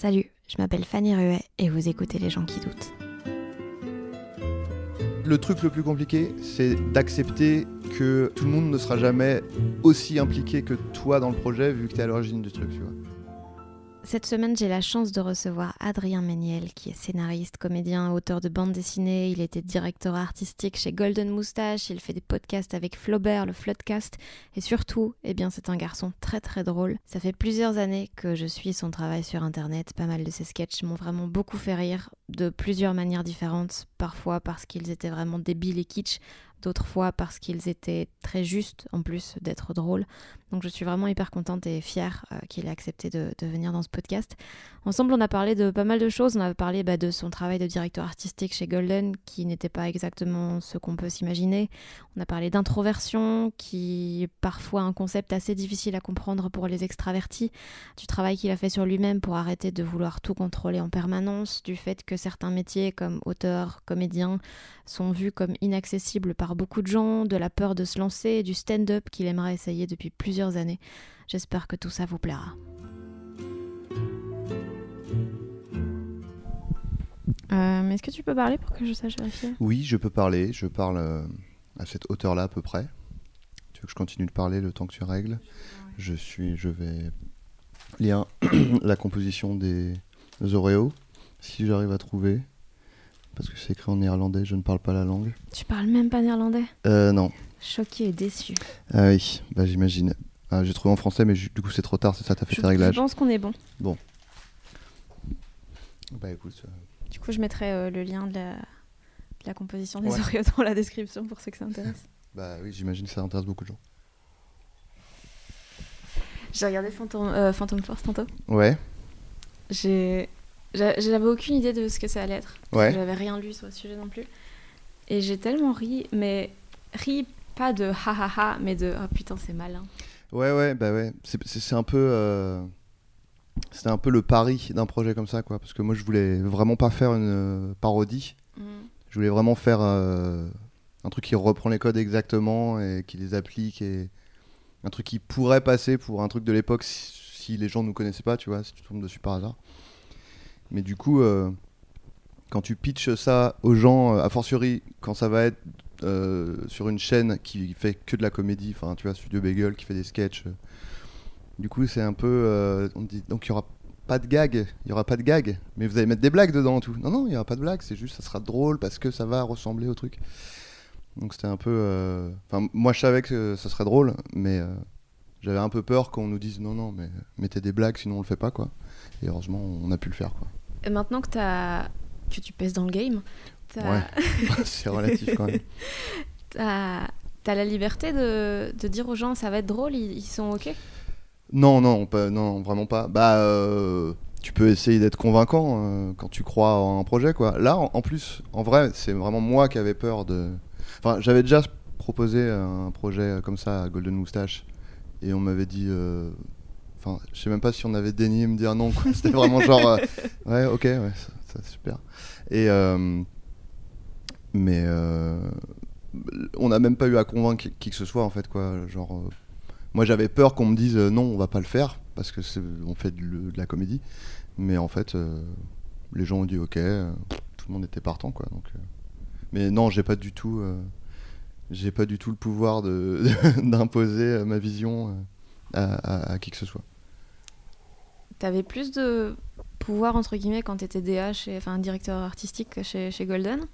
Salut, je m'appelle Fanny Ruet et vous écoutez Les gens qui doutent. Le truc le plus compliqué, c'est d'accepter que tout le monde ne sera jamais aussi impliqué que toi dans le projet, vu que tu es à l'origine du truc, tu vois. Cette semaine, j'ai la chance de recevoir Adrien Méniel, qui est scénariste, comédien, auteur de bande dessinée. Il était directeur artistique chez Golden Moustache. Il fait des podcasts avec Flaubert, le Floodcast. Et surtout, eh bien, c'est un garçon très très drôle. Ça fait plusieurs années que je suis son travail sur Internet. Pas mal de ses sketchs m'ont vraiment beaucoup fait rire, de plusieurs manières différentes. Parfois parce qu'ils étaient vraiment débiles et kitsch, d'autres fois parce qu'ils étaient très justes en plus d'être drôles. Donc je suis vraiment hyper contente et fière euh, qu'il ait accepté de, de, venir dans ce podcast. Ensemble, on a parlé de pas mal de choses. On a parlé bah, de son travail de directeur artistique chez Golden, qui n'était pas exactement ce qu'on peut s'imaginer. On a parlé d'introversion, qui est parfois un concept assez difficile à comprendre pour les extravertis. Du travail qu'il a fait sur lui-même pour arrêter de vouloir tout contrôler en permanence. Du fait que certains métiers comme auteur, comédien, sont vus comme inaccessibles par beaucoup de gens. De la peur de se lancer, du stand-up qu'il aimerait essayer depuis plusieurs années. J'espère que tout ça vous plaira. Euh, Est-ce que tu peux parler pour que je sache vérifier Oui, je peux parler. Je parle euh, à cette hauteur-là à peu près. Tu veux que je continue de parler le temps que tu règles Je suis, je vais lire la composition des Oreos, si j'arrive à trouver. Parce que c'est écrit en néerlandais, je ne parle pas la langue. Tu parles même pas néerlandais Euh, non. Choqué et déçu. Ah oui, bah j'imagine. Ah, J'ai trouvé en français, mais du coup c'est trop tard, c'est ça, t'as fait Je, tes réglages. je pense qu'on est bon. Bon. Bah écoute. euh, Du coup, je mettrai euh, le lien de la, de la composition des Ouais. Oreos dans la description pour ceux que ça intéresse. bah oui, j'imagine que ça intéresse beaucoup de gens. J'ai regardé Phantom, euh, Phantom Force tantôt. Ouais, J'ai, j'a- j'avais aucune idée de ce que ça allait être. ouais. J'avais rien lu sur le sujet non plus. Et j'ai tellement ri, mais ri pas de ha ha ha, mais de oh putain, c'est malin. Ouais, ouais, bah ouais. C'est un peu. euh, C'était un peu le pari d'un projet comme ça, quoi. Parce que moi, je voulais vraiment pas faire une euh, parodie. Je voulais vraiment faire euh, un truc qui reprend les codes exactement et qui les applique. Et un truc qui pourrait passer pour un truc de l'époque si, si les gens nous connaissaient pas, tu vois, si tu tombes dessus par hasard. Mais du coup, euh, quand tu pitches ça aux gens, a fortiori, quand ça va être euh, sur une chaîne qui fait que de la comédie, enfin, tu vois, Studio Bagel qui fait des sketchs. Du coup, c'est un peu. euh, on dit, donc, il y aura pas de gag, il y aura pas de gag, mais vous allez mettre des blagues dedans, tout. Non, non, il y aura pas de blagues, c'est juste, ça sera drôle parce que ça va ressembler au truc. Donc, c'était un peu. euh, Enfin, moi, je savais que ça serait drôle, mais euh, j'avais un peu peur qu'on nous dise non, non, mais mettez des blagues, sinon on le fait pas, quoi. Et heureusement, on a pu le faire, quoi. Et maintenant que, que tu pèses dans le game, Ouais. c'est relatif quand même. t'as... la liberté de... de dire aux gens ça va être drôle, ils, ils sont ok? Non, non, pas, non, vraiment pas. Bah, euh, tu peux essayer d'être convaincant euh, quand tu crois en un projet, quoi. Là, en, plus, en vrai, c'est vraiment moi qui avais peur de. Enfin, j'avais déjà proposé un projet comme ça à Golden Moustache et on m'avait dit. euh, Enfin, je sais même pas si on avait daigné me dire non. C'était vraiment genre. ouais, ok, ouais, ça, super. Et. mais. on n'a même pas eu à convaincre qui, qui que ce soit, en fait, quoi. Genre. Moi, j'avais peur qu'on me dise euh, non, on va pas le faire parce que on fait de, la comédie. Mais en fait, euh, les gens ont dit ok, euh, tout le monde était partant, quoi. Donc. Mais non, j'ai pas du tout, j'ai pas du tout le pouvoir d'imposer ma vision. à, qui que ce soit. T'avais plus de pouvoir entre guillemets quand t'étais chez, enfin directeur artistique chez Golden?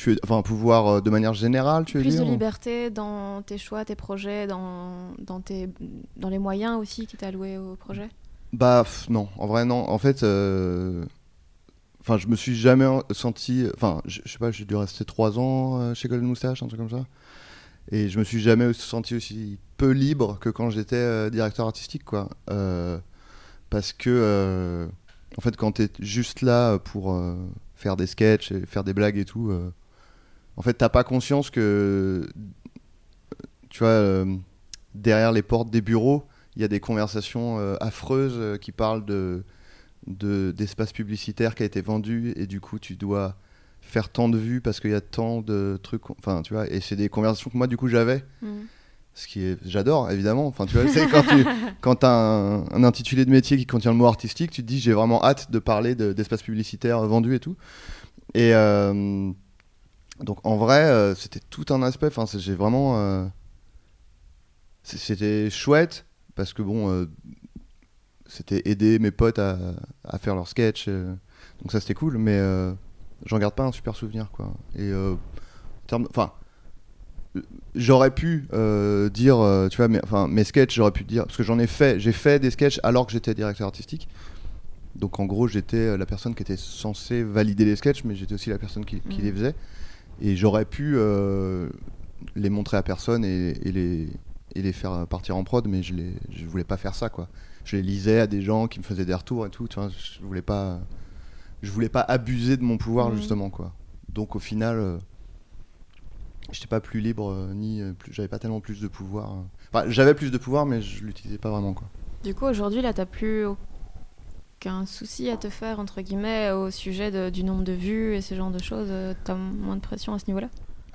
Tu enfin pouvoir euh, de manière générale tu veux plus dire de liberté dans tes choix tes projets dans, dans, tes, dans les moyens aussi qui t'es alloué au projet? Bah non. En vrai non. En fait euh, enfin je me suis jamais senti enfin je, sais pas j'ai dû rester trois ans euh, chez Golden Moustache un truc comme ça. Et je me suis jamais senti aussi peu libre que quand j'étais directeur artistique quoi. Parce que en fait quand tu es juste là pour faire des sketchs et faire des blagues et tout en fait, t'as pas conscience que, tu vois, euh, derrière les portes des bureaux, il y a des conversations euh, affreuses euh, qui parlent de d'espace publicitaire qui a été vendu et du coup tu dois faire tant de vues parce qu'il y a tant de trucs enfin tu vois et c'est des conversations que moi du coup j'avais. Mm. ce qui est j'adore évidemment. Enfin tu vois quand tu quand as un, intitulé de métier qui contient le mot artistique tu te dis j'ai vraiment hâte de parler d'espace publicitaire vendu et tout. Et donc en vrai, euh, c'était tout un aspect. Enfin, j'ai vraiment. Euh, c'était chouette parce que bon, euh, c'était aider mes potes à, faire leurs sketchs. donc ça c'était cool, mais j'en garde pas un super souvenir quoi. Et enfin, j'aurais pu dire, tu vois, mes, enfin mes sketchs, j'aurais pu dire parce que j'en ai fait, j'ai fait des sketchs alors que j'étais directeur artistique. Donc en gros, j'étais la personne qui était censée valider les sketchs, mais j'étais aussi la personne qui, qui mmh. les faisait. Et j'aurais pu euh, les montrer à personne et, les, et les faire partir en prod, mais je ne voulais pas faire ça. quoi. Je les lisais à des gens qui me faisaient des retours et tout. Tu vois, je voulais pas, je voulais pas abuser de mon pouvoir justement. quoi. Donc au final, je euh, j'étais pas plus libre euh, ni plus, j'avais pas tellement plus de pouvoir. Enfin, j'avais plus de pouvoir, mais je l'utilisais pas vraiment. quoi. Du coup, aujourd'hui, là, t'as plus qu'un souci à te faire, entre guillemets, au sujet du nombre de vues et ce genre de choses euh, T'as moins de pression à ce niveau-là?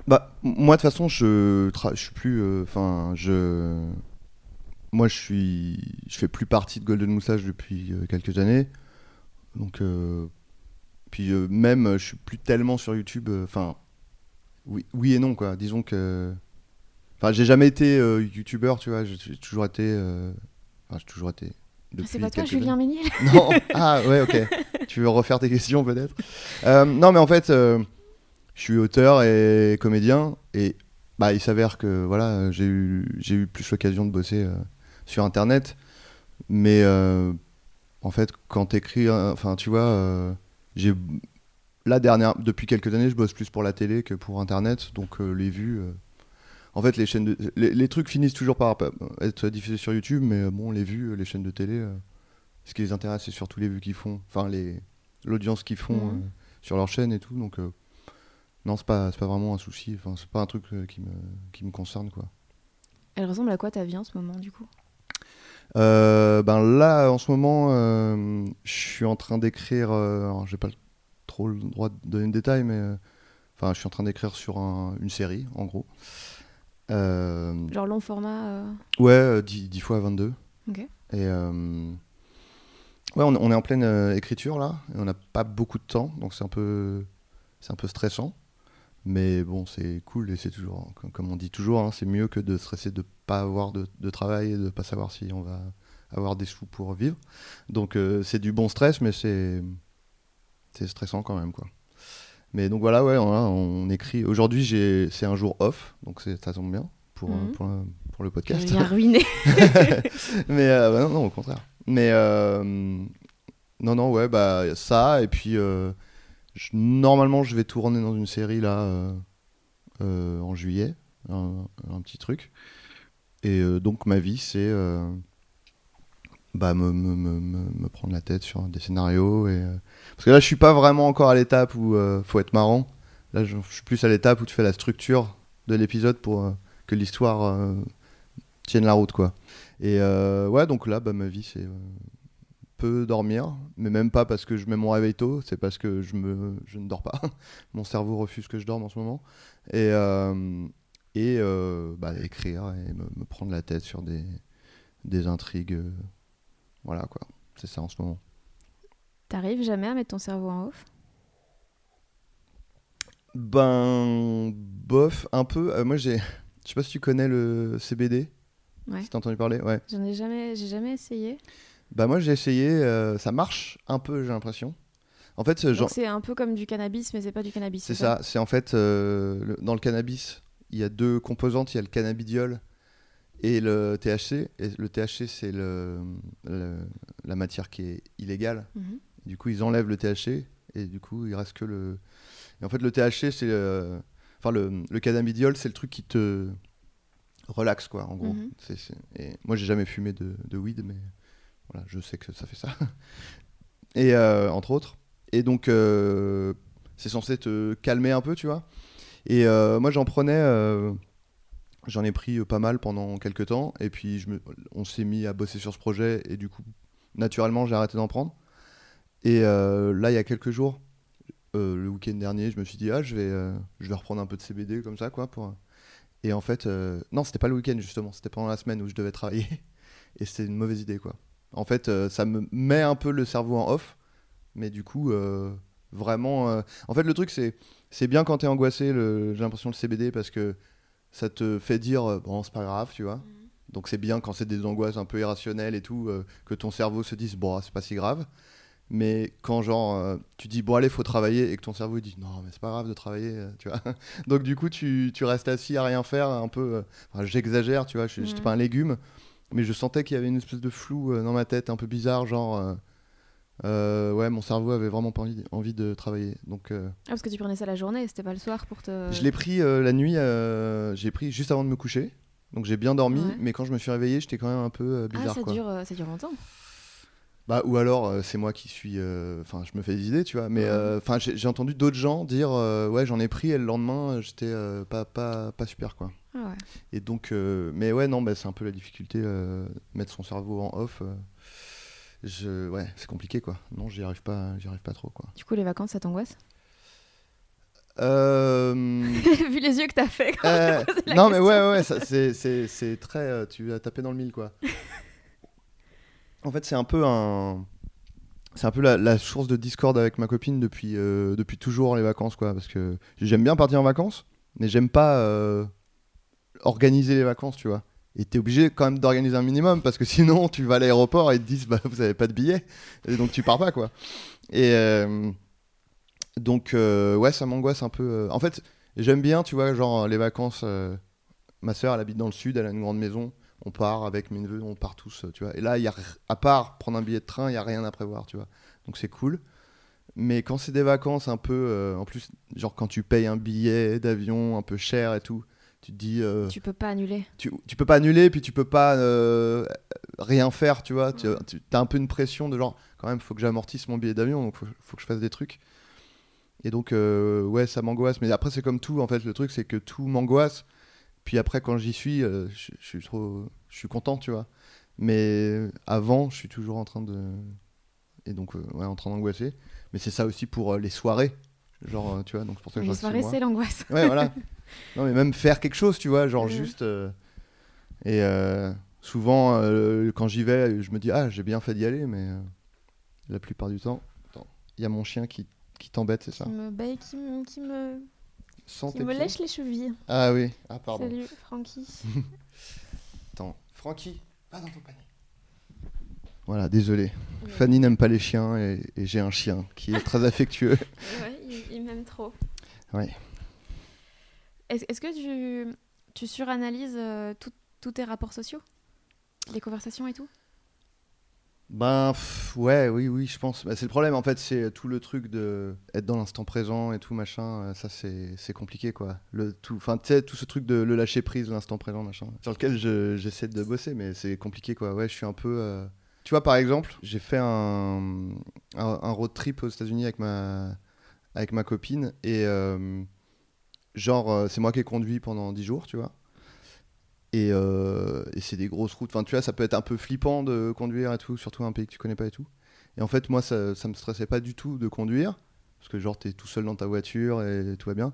Bah, moi, de toute façon, je, je suis plus. Euh, enfin, je. Moi, je suis. Je fais plus partie de Golden Moustache depuis euh, quelques années. Donc. puis même, je suis plus tellement sur YouTube. Enfin. oui, oui et non, quoi. Disons que. Enfin, j'ai jamais été youtubeur, tu vois. J'ai toujours été. Enfin, j'ai toujours été c'est pas toi, Julien Méniel Non. Ah ouais, ok. tu veux refaire tes questions peut-être euh, Non, mais en fait, euh, je suis auteur et comédien et bah il s'avère que voilà, j'ai eu j'ai eu plus l'occasion de bosser euh, sur Internet, mais en fait, quand t'écris, enfin tu vois, j'ai la dernière depuis quelques années, je bosse plus pour la télé que pour Internet, donc les vues en fait, les chaînes de, les, trucs finissent toujours par être diffusés sur YouTube, mais euh, bon, les vues, les chaînes de télé, euh, ce qui les intéresse, c'est surtout les vues qu'ils font, enfin les l'audience qu'ils font mhm. euh, sur leur chaîne et tout. Donc non, c'est pas pas vraiment un souci. Enfin, c'est pas un truc qui me qui me concerne quoi. Elle ressemble à quoi ta vie en ce moment du coup? Ben là, en ce moment, je suis en train d'écrire. j'ai pas trop le droit de donner de détails, mais enfin, je suis en train d'écrire sur une série, en gros. Euh, Genre long format euh Ouais, 10, 10, fois 22. Ok. Et euh, ouais, on, est en pleine écriture là, et on n'a pas beaucoup de temps, donc c'est un peu, c'est un peu stressant. Mais bon, c'est cool et c'est toujours, comme on dit toujours, hein, c'est mieux que de stresser de pas avoir de, de, travail et de pas savoir si on va avoir des sous pour vivre. Donc c'est du bon stress, mais c'est c'est stressant quand même quoi. Mais donc voilà, ouais, on, écrit. Aujourd'hui, c'est un jour off, donc ça tombe bien pour, mhm. pour, pour, le podcast. Bien ruiné. Mais euh, bah non, non, au contraire. Mais euh, non, non, ouais, bah ça. Et puis, euh, normalement, je vais tourner dans une série là en juillet, un, un, petit truc. Et donc, ma vie, c'est bah, me, me, me, me, prendre la tête sur des scénarios. Et, euh, Parce que là, je suis pas vraiment encore à l'étape où il euh, faut être marrant. Là, je, suis plus à l'étape où tu fais la structure de l'épisode pour euh, que l'histoire tienne la route. quoi. Et ouais, donc là, bah, ma vie, c'est peu dormir, mais même pas parce que je mets mon réveil tôt, c'est parce que je, me, je ne dors pas. mon cerveau refuse que je dorme en ce moment. Et, et bah, écrire et me, prendre la tête sur des, des intrigues voilà, quoi. C'est ça en ce moment. T'arrives jamais à mettre ton cerveau en off? Ben, bof, un peu. Euh, moi, j'ai. Je sais pas si tu connais le CBD. Ouais. Si t'as entendu parler, ouais. J'en ai jamais, j'ai jamais essayé. Bah moi j'ai essayé, euh, ça marche un peu, j'ai l'impression. En fait, ce genre, Donc c'est un peu comme du cannabis, mais c'est pas du cannabis. c'est ça. C'est en fait euh, le- dans le cannabis, il y a deux composantes. Il y a le cannabidiol et le THC. Et le THC, c'est le, le- la matière qui est illégale. Mhm. Du coup, ils enlèvent le THC et du coup, il reste que le. Et en fait, le THC, c'est. euh, Enfin, le, le cannabidiol, c'est le truc qui te relaxe, quoi, en gros. C'est- c'est- Et moi, j'ai jamais fumé de, de weed, mais voilà, je sais que ça fait ça. et euh, entre autres. Et donc, euh, c'est censé te calmer un peu, tu vois. Et moi, j'en prenais. J'en ai pris euh, pas mal pendant quelques temps. Et puis, je me... on s'est mis à bosser sur ce projet. Et du coup, naturellement, j'ai arrêté d'en prendre. Et euh, là, il y a quelques jours, euh, le week-end dernier, je me suis dit, ah, je vais, je vais reprendre un peu de CBD comme ça, quoi. Pour... Et en fait, non, c'était pas le week-end, justement. C'était pendant la semaine où je devais travailler. Et c'était une mauvaise idée, quoi. En fait, ça me met un peu le cerveau en off. Mais du coup, vraiment. En fait, le truc, c'est bien quand t'es angoissé, j'ai l'impression, le CBD, parce que ça te fait dire, euh, bon, c'est pas grave, tu vois. Donc c'est bien quand c'est des angoisses un peu irrationnelles et tout, euh, que ton cerveau se dise, bon, c'est pas si grave. Mais quand genre euh, tu dis bon allez faut travailler et que ton cerveau dit non mais c'est pas grave de travailler euh, tu vois donc du coup tu, tu restes assis à rien faire un peu enfin, j'exagère tu vois je j'étais Mhm. pas un légume mais je sentais qu'il y avait une espèce de flou dans ma tête un peu bizarre genre euh, ouais mon cerveau avait vraiment pas envie, envie de travailler donc euh, Ah, parce que tu prenais ça la journée, c'était pas le soir pour te. je l'ai pris euh, la nuit j'ai pris juste avant de me coucher donc j'ai bien dormi Ouais. mais quand je me suis réveillé j'étais quand même un peu Ah, bizarre ça quoi. dure, ça dure longtemps. Bah, ou alors c'est moi qui suis. Enfin, je me fais des idées, tu vois. Mais enfin, j'ai entendu d'autres gens dire ouais, j'en ai pris et le lendemain, j'étais pas, pas, pas super, quoi. Ah ouais. Et donc, mais ouais, non, bah, c'est un peu la difficulté, mettre son cerveau en off. Je, ouais, c'est compliqué, quoi. Non, j'y arrive pas, j'y arrive pas trop, quoi. Du coup, les vacances, ça t'angoisse? Euh, Vu les yeux que t'as fait. quand euh, j'ai posé la non, mais ouais, ouais, ça, c'est, c'est, c'est très. euh, tu as tapé dans le mille, quoi. en fait, c'est un peu un. C'est un peu la, la source de discorde avec ma copine depuis, depuis toujours les vacances, quoi. Parce que j'aime bien partir en vacances, mais j'aime pas organiser les vacances, tu vois. Et t'es obligé quand même d'organiser un minimum, parce que sinon, tu vas à l'aéroport et ils te disent, bah, vous avez pas de billets, et donc tu pars pas, quoi. Et euh, donc, euh, ouais, ça m'angoisse un peu. euh. En fait, j'aime bien, tu vois, genre les vacances. Ma sœur, elle habite dans le sud, elle a une grande maison. On part avec mes neveux, on part tous, tu vois. Et là, y a, à part prendre un billet de train, il y a rien à prévoir, tu vois. Donc c'est cool. Mais quand c'est des vacances un peu, en plus, genre quand tu payes un billet d'avion un peu cher et tout, tu te dis, euh, Tu peux pas annuler. tu, tu peux pas annuler, puis tu peux pas euh, rien faire, tu vois. Tu Ouais. as un peu une pression de genre, quand même, faut que j'amortisse mon billet d'avion, donc faut, faut que je fasse des trucs. Et donc, euh, ouais, ça m'angoisse. Mais après, c'est comme tout, en fait, le truc, c'est que tout m'angoisse. Puis après, quand j'y suis, euh, je je suis trop. Je suis content, tu vois. Mais avant, je suis toujours en train de. Et donc, euh, ouais, en train d'angoisser. Mais c'est ça aussi pour euh, les soirées. Genre, tu vois, donc c'est pour ça que Les soirées, c'est l'angoisse. Ouais, voilà. Non, mais même faire quelque chose, tu vois, genre juste. euh, Et euh, souvent, euh, quand j'y vais, je me dis, ah, j'ai bien fait d'y aller, mais la plupart du temps, il y a mon chien qui, qui t'embête, c'est ça Qui me, bah, qui me, qui me, qui lèche les chevilles. Ah oui, ah, pardon. Salut, Francky. Attends, Francky, pas dans ton panier. Voilà, désolé. Fanny n'aime pas les chiens et, et j'ai un chien qui est très affectueux. Ouais, il, il m'aime trop. Ouais. Est-ce que tu, suranalyses euh, tous tes rapports sociaux? Les conversations et tout? Ben ouais, oui, oui, je pense. Bah, c'est le problème en fait, c'est tout le truc de être dans l'instant présent et tout machin. euh, ça c'est compliqué quoi. Tout, enfin tu sais tout ce truc de le lâcher prise, l'instant présent machin. Sur lequel je- j'essaie de bosser, mais c'est compliqué quoi. Ouais, je suis un peu. euh, Tu vois par exemple, j'ai fait un, road trip aux États-Unis avec ma avec ma copine et genre euh, c'est moi qui ai conduit pendant 10 jours, tu vois. Et, euh, et c'est des grosses routes. Enfin, tu vois, ça peut être un peu flippant de conduire et tout, surtout un pays que tu connais pas et tout. Et en fait, moi, ça, ça me stressait pas du tout de conduire, parce que genre, t'es tout seul dans ta voiture et tout va bien.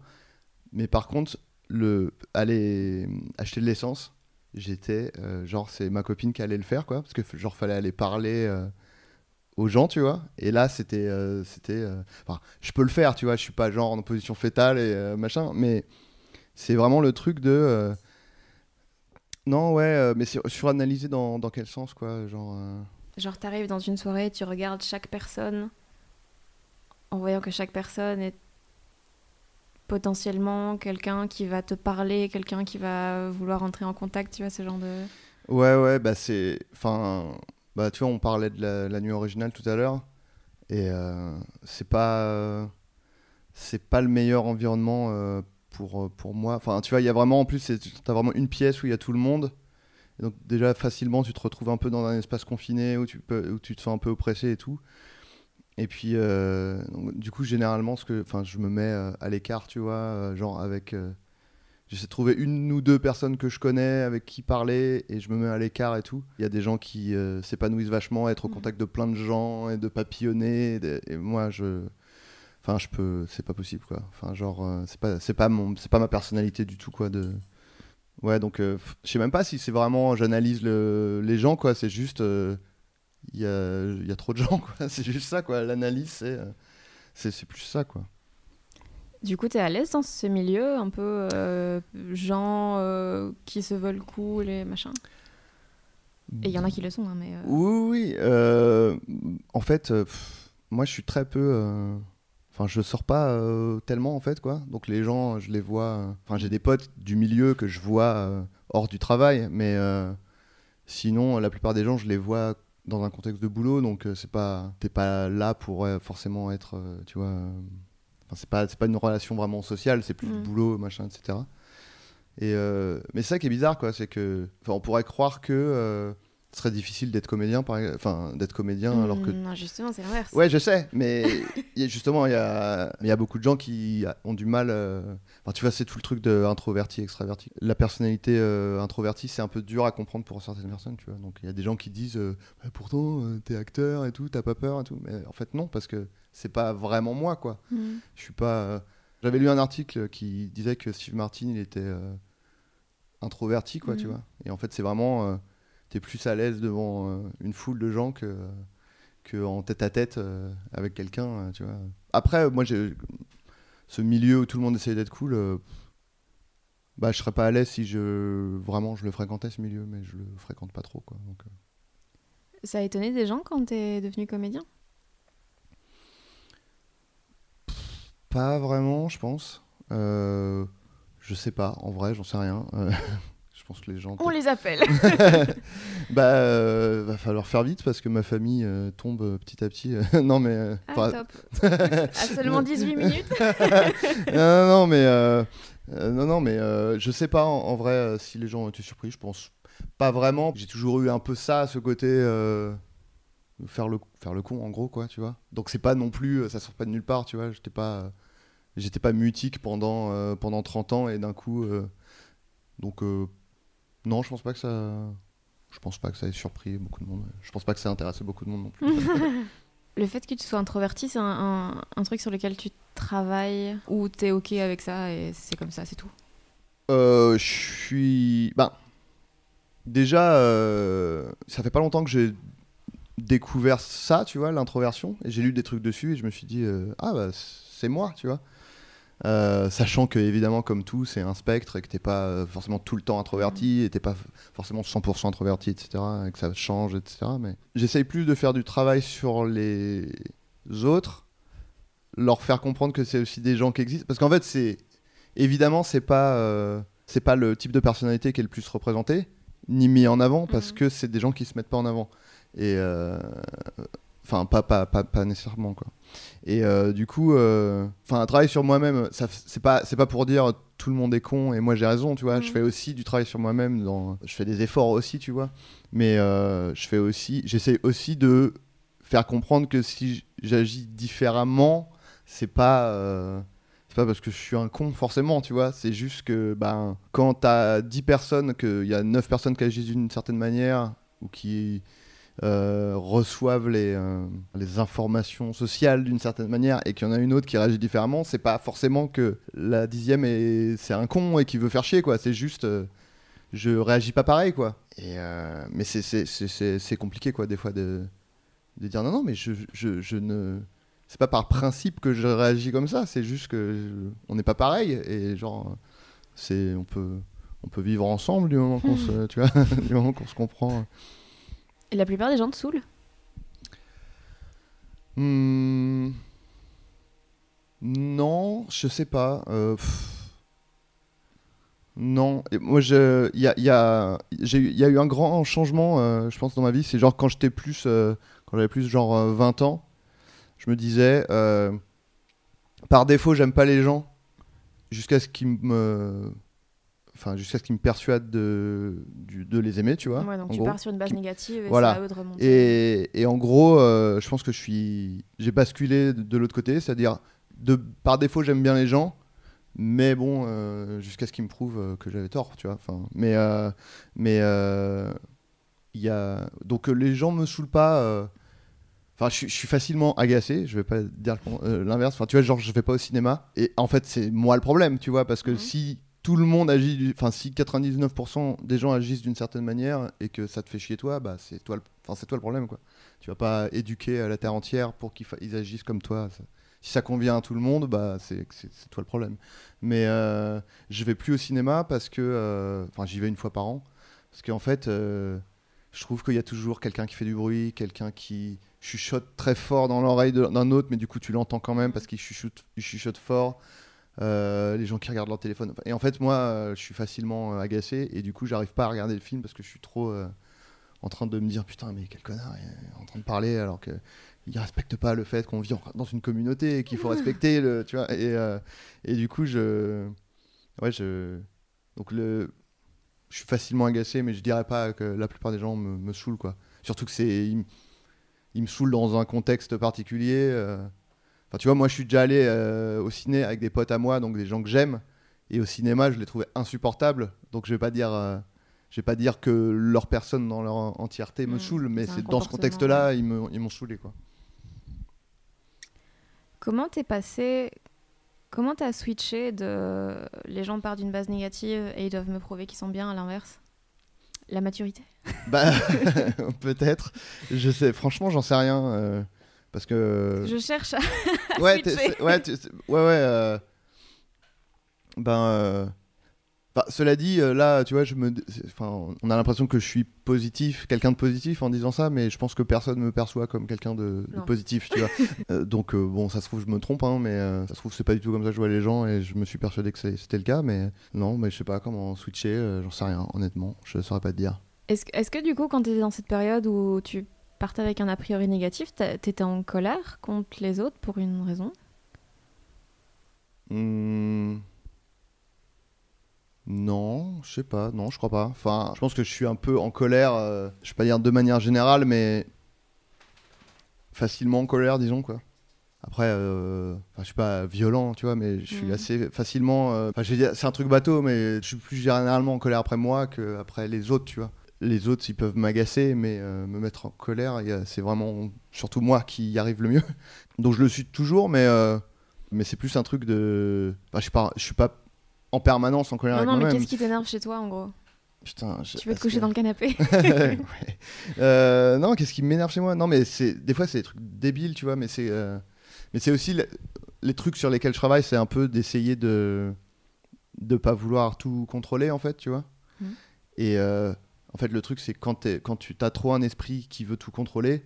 Mais par contre, le aller acheter de l'essence, j'étais euh, genre, c'est ma copine qui allait le faire, quoi, parce que genre, fallait aller parler aux gens, tu vois. Et là, c'était, euh, c'était, euh, enfin, je peux le faire, tu vois. Je suis pas genre en position fétale et euh, machin, mais c'est vraiment le truc de Non, ouais, mais sur- suranalyser dans, dans quel sens, quoi Genre. Genre, t'arrives dans une soirée, tu regardes chaque personne en voyant que chaque personne est potentiellement quelqu'un qui va te parler, quelqu'un qui va vouloir entrer en contact, tu vois, ce genre de. Ouais, ouais, bah c'est. Enfin. Bah, tu vois, on parlait de la, nuit originale tout à l'heure. Et euh, c'est pas. euh, c'est pas le meilleur environnement euh, pour, pour moi. Enfin, tu vois, il y a vraiment. En plus, t'as vraiment une pièce où il y a tout le monde. Donc, déjà, facilement, tu te retrouves un peu dans un espace confiné où tu, peux, où tu te sens un peu oppressé et tout. Et puis, du coup, généralement, ce que, je me mets à l'écart, tu vois, genre avec. J'essaie de trouver une ou deux personnes que je connais avec qui parler et je me mets à l'écart et tout. Il y a des gens qui euh, s'épanouissent vachement, être au Mhm. contact de plein de gens et de papillonner. Et, de- et moi, je. Enfin, je peux. C'est pas possible, quoi. Enfin, genre, euh, c'est pas, c'est pas, mon, c'est pas ma personnalité du tout, quoi. De... Ouais, donc, euh, je sais même pas si c'est vraiment. J'analyse le, les gens, quoi. C'est juste. Il y, a, y a trop de gens, quoi. C'est juste ça, quoi. L'analyse, c'est. c'est c'est plus ça, quoi. Du coup, t'es à l'aise dans ce milieu, un peu euh, gens euh, qui se veulent cool et machin? Et il y en a qui le sont, hein, mais. euh, Oui, oui. en fait, moi, je suis très peu. Enfin, je sors pas tellement, en fait, quoi. Donc, les gens, je les vois. Enfin, j'ai des potes du milieu que je vois hors du travail, mais sinon, la plupart des gens, je les vois dans un contexte de boulot, donc c'est pas. T'es pas là pour forcément être, tu vois. Euh, Enfin, c'est pas, pas une relation vraiment sociale, c'est plus Mm. du boulot, machin, etc. Et euh, mais c'est ça qui est bizarre, quoi, c'est que, enfin, on pourrait croire que serait difficile d'être comédien, par, enfin, d'être comédien, alors que. mm, Non, justement, c'est l'inverse. Ouais, je sais, mais il y a- justement, il y a, y a beaucoup de gens qui ont du mal. euh, Enfin, tu vois, c'est tout le truc de introverti, extraverti. La personnalité euh, introvertie, c'est un peu dur à comprendre pour certaines personnes, tu vois. Donc, il y a des gens qui disent, euh, Bah, pourtant, t'es acteur et tout, t'as pas peur et tout. Mais en fait, non, parce que c'est pas vraiment moi, quoi. Mm. Je suis pas. J'avais lu un article qui disait que Steve Martin, il était introverti, quoi, tu Mhm. vois. Et en fait, c'est vraiment. T'es plus à l'aise devant euh, une foule de gens que, que en tête à tête euh, avec quelqu'un, euh, tu vois. Après, moi, j'ai ce milieu où tout le monde essaie d'être cool. bah, je serais pas à l'aise si je vraiment je le fréquentais ce milieu, mais je le fréquente pas trop, quoi. Donc, Ça a étonné des gens quand t'es devenu comédien? Pas vraiment, je pense. Euh, je sais pas, en vrai, j'en sais rien. Euh, je pense que les gens. On les appelle bah, euh, va falloir faire vite parce que ma famille euh, tombe euh, petit à petit. non, mais. Ah, top À seulement 18 minutes non, non, non, mais. non, non, mais je sais pas en, en vrai si les gens ont été surpris. Je pense pas vraiment. J'ai toujours eu un peu ça, ce côté. faire, le, faire le con, en gros, quoi, tu vois. Donc, c'est pas non plus. Ça sort pas de nulle part, tu vois. J'étais pas. euh, J'étais pas mutique pendant, euh, pendant 30 ans et d'un coup. euh, donc, non, je pense pas que ça. Je pense pas que ça ait surpris beaucoup de monde. Je pense pas que ça ait intéressé beaucoup de monde non plus. Le fait que tu sois introverti, c'est un, un- un truc sur lequel tu travailles ou t'es ok avec ça et c'est comme ça, c'est tout? Euh, je suis. Ben. Déjà, euh, ça fait pas longtemps que j'ai découvert ça, tu vois, l'introversion. Et j'ai lu des trucs dessus et je me suis dit, euh, ah bah, c'est moi, tu vois. Euh, sachant que, évidemment, comme tout, c'est un spectre et que t'es pas euh, forcément tout le temps introverti et t'es pas forcément 100% introverti, etc. Et que ça change, etc. Mais j'essaye plus de faire du travail sur les autres, leur faire comprendre que c'est aussi des gens qui existent. Parce qu'en fait, c'est. Évidemment, c'est pas. euh, c'est pas le type de personnalité qui est le plus représenté, ni mis en avant, parce Mhm. que c'est des gens qui se mettent pas en avant. Et. euh, Enfin, pas, pas, pas, pas nécessairement, quoi. Et euh, du coup, euh, enfin, un travail sur moi-même, c'est pas, c'est pas pour dire tout le monde est con et moi j'ai raison, tu vois. Je Mhm. fais aussi du travail sur moi-même, dans... je fais des efforts aussi, tu vois. Mais euh, je fais aussi, j'essaie aussi de faire comprendre que si j'agis différemment, c'est pas, c'est pas parce que je suis un con forcément, tu vois. C'est juste que, ben, quand t'as 10 personnes, qu'il y a 9 personnes qui agissent d'une certaine manière ou qui euh, reçoivent les, euh, les informations sociales d'une certaine manière et qu'il y en a une autre qui réagit différemment, c'est pas forcément que la dixième est c'est un con et qui veut faire chier quoi. C'est juste euh, je réagis pas pareil quoi. Et mais c'est compliqué quoi des fois de, de dire non non mais je, je, je ne c'est pas par principe que je réagis comme ça. C'est juste que je- on n'est pas pareil et genre c'est on peut on peut vivre ensemble du moment qu'on se, tu vois, du moment qu'on se comprend. La plupart des gens te saoulent Hmm. Non, je sais pas. Euh, non, moi il y a, y, a, y a, eu un grand changement, euh, je pense, dans ma vie. C'est genre quand j'étais plus, euh, quand j'avais plus genre 20 ans, je me disais, par défaut, j'aime pas les gens, jusqu'à ce qu'ils me enfin jusqu'à ce qu'ils me persuadent de, de les aimer, tu vois. Ouais, donc tu pars sur une base négative et voilà. c'est à eux de remonter. Et, et en gros, euh, je pense que je suis, j'ai basculé de, l'autre côté, c'est-à-dire de par défaut j'aime bien les gens, mais bon, euh, jusqu'à ce qu'ils me prouvent euh, que j'avais tort, tu vois. Enfin, mais mais il y a donc les gens me saoulent pas. Enfin, je, suis facilement agacé, je vais pas dire l'inverse. Enfin, tu vois, genre, je vais pas au cinéma. Et en fait, c'est moi le problème, tu vois, parce que mhm. si tout le monde agit, enfin si 99% des gens agissent d'une certaine manière et que ça te fait chier toi, bah c'est toi, le problème quoi. Tu vas pas éduquer la terre entière pour qu'ils agissent comme toi. si ça convient à tout le monde, bah c'est toi le problème. Mais euh, je vais plus au cinéma parce que, euh, enfin j'y vais une fois par an, parce qu'en fait euh, je trouve qu'il y a toujours quelqu'un qui fait du bruit, quelqu'un qui chuchote très fort dans l'oreille d'un autre, mais du coup tu l'entends quand même parce qu'il chuchote, chuchote fort. Euh, les gens qui regardent leur téléphone. Et en fait, moi, euh, je suis facilement euh, agacé et du coup, j'arrive pas à regarder le film parce que je suis trop en train de me dire putain, mais quel connard, il est en train de parler alors que il respecte pas le fait qu'on vit dans une communauté et qu'il faut respecter le, tu vois. Et, et du coup, je, ouais, je, donc le, je suis facilement agacé, mais je dirais pas que la plupart des gens me, me saoulent quoi. Surtout que c'est, ils, me saoulent dans un contexte particulier tu vois, moi, je suis déjà allé euh, au ciné avec des potes à moi, donc des gens que j'aime. Et au cinéma, je les trouvais insupportables. Donc, je vais pas dire, euh, je vais pas dire que leur personne dans leur entièreté me mmh, saoule, mais c'est dans ce contexte-là, ils m'ont ils saoulé, quoi. Comment t'es passé Comment t'as switché de les gens partent d'une base négative et ils doivent me prouver qu'ils sont bien à l'inverse? La maturité? Bah peut-être. Je sais. Franchement, j'en sais rien. Euh, parce que. Je cherche à. ouais, ouais, ouais, ouais, euh, Ben. Euh, cela dit, euh, là, tu vois, je me, enfin, on a l'impression que je suis positif, quelqu'un de positif en disant ça, mais je pense que personne me perçoit comme quelqu'un de, positif, tu vois. donc bon, ça se trouve, je me trompe, hein, mais ça se trouve, c'est pas du tout comme ça que je vois les gens, et je me suis persuadé que c'était le cas, mais non, mais je sais pas comment switcher, j'en sais rien, honnêtement, je saurais pas te dire. Est-ce est que du coup, quand tu étais dans cette période où tu partais avec un a priori négatif, t'étais en colère contre les autres pour une raison? Hmm. Non, je sais pas, non, je crois pas. Enfin, je pense que je suis un peu en colère, euh, je vais pas dire de manière générale, mais facilement en colère, disons quoi. Après, euh, je suis pas violent, tu vois, mais je suis hmm. assez facilement. Euh, c'est un truc bateau, mais je suis plus généralement en colère après moi qu'après les autres, tu vois les autres, ils peuvent m'agacer, mais euh, me mettre en colère, c'est vraiment surtout moi qui y arrive le mieux. Donc je le suis toujours, mais, euh, mais c'est plus un truc de. je suis pas, je suis pas en permanence en colère non, avec Non, mais qu'est-ce qui t'énerve chez toi, en gros? Putain, tu veux te coucher dans le canapé? Euh, Non, qu'est-ce qui m'énerve chez moi? Non, mais c'est des fois c'est des trucs débiles, tu vois, mais c'est mais c'est aussi les trucs sur lesquels je travaille, c'est un peu d'essayer de de pas vouloir tout contrôler en fait, tu vois. Mmh. Et en fait, le truc, c'est quand, quand tu as trop un esprit qui veut tout contrôler,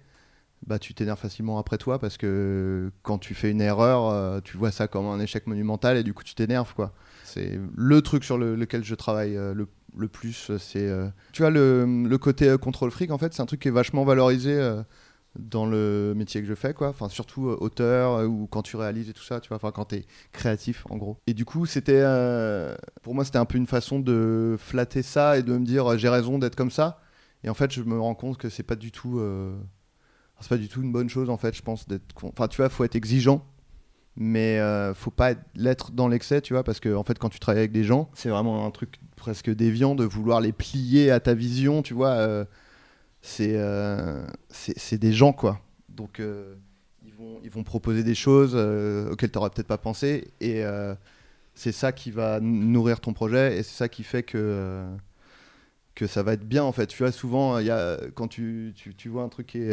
bah, tu t'énerves facilement après toi parce que quand tu fais une erreur, euh, tu vois ça comme un échec monumental et du coup, tu t'énerves. quoi. C'est le truc sur lequel je travaille euh, le, plus. C'est, euh, tu vois, le, le côté contrôle fric, en fait, c'est un truc qui est vachement valorisé dans le métier que je fais, quoi. Enfin, surtout euh, auteur euh, ou quand tu réalises et tout ça, tu vois. Enfin, quand t'es créatif, en gros. Et du coup, c'était, euh, pour moi, c'était un peu une façon de flatter ça et de me dire, j'ai raison d'être comme ça. Et en fait, je me rends compte que c'est pas du tout, c'est pas du tout une bonne chose, en fait. Je pense d'être, enfin, tu vois, faut être exigeant. Mais faut pas l'être dans l'excès, tu vois, parce que en fait, quand tu travailles avec des gens, c'est vraiment un truc presque déviant de vouloir les plier à ta vision, tu vois euh, c'est c'est des gens, quoi. Donc, euh, ils, vont, ils vont proposer des choses euh, auxquelles tu n'aurais peut-être pas pensé. Et c'est ça qui va nourrir ton projet et c'est ça qui fait que que ça va être bien en fait. Tu vois, souvent, quand tu, tu, tu, vois un truc qui,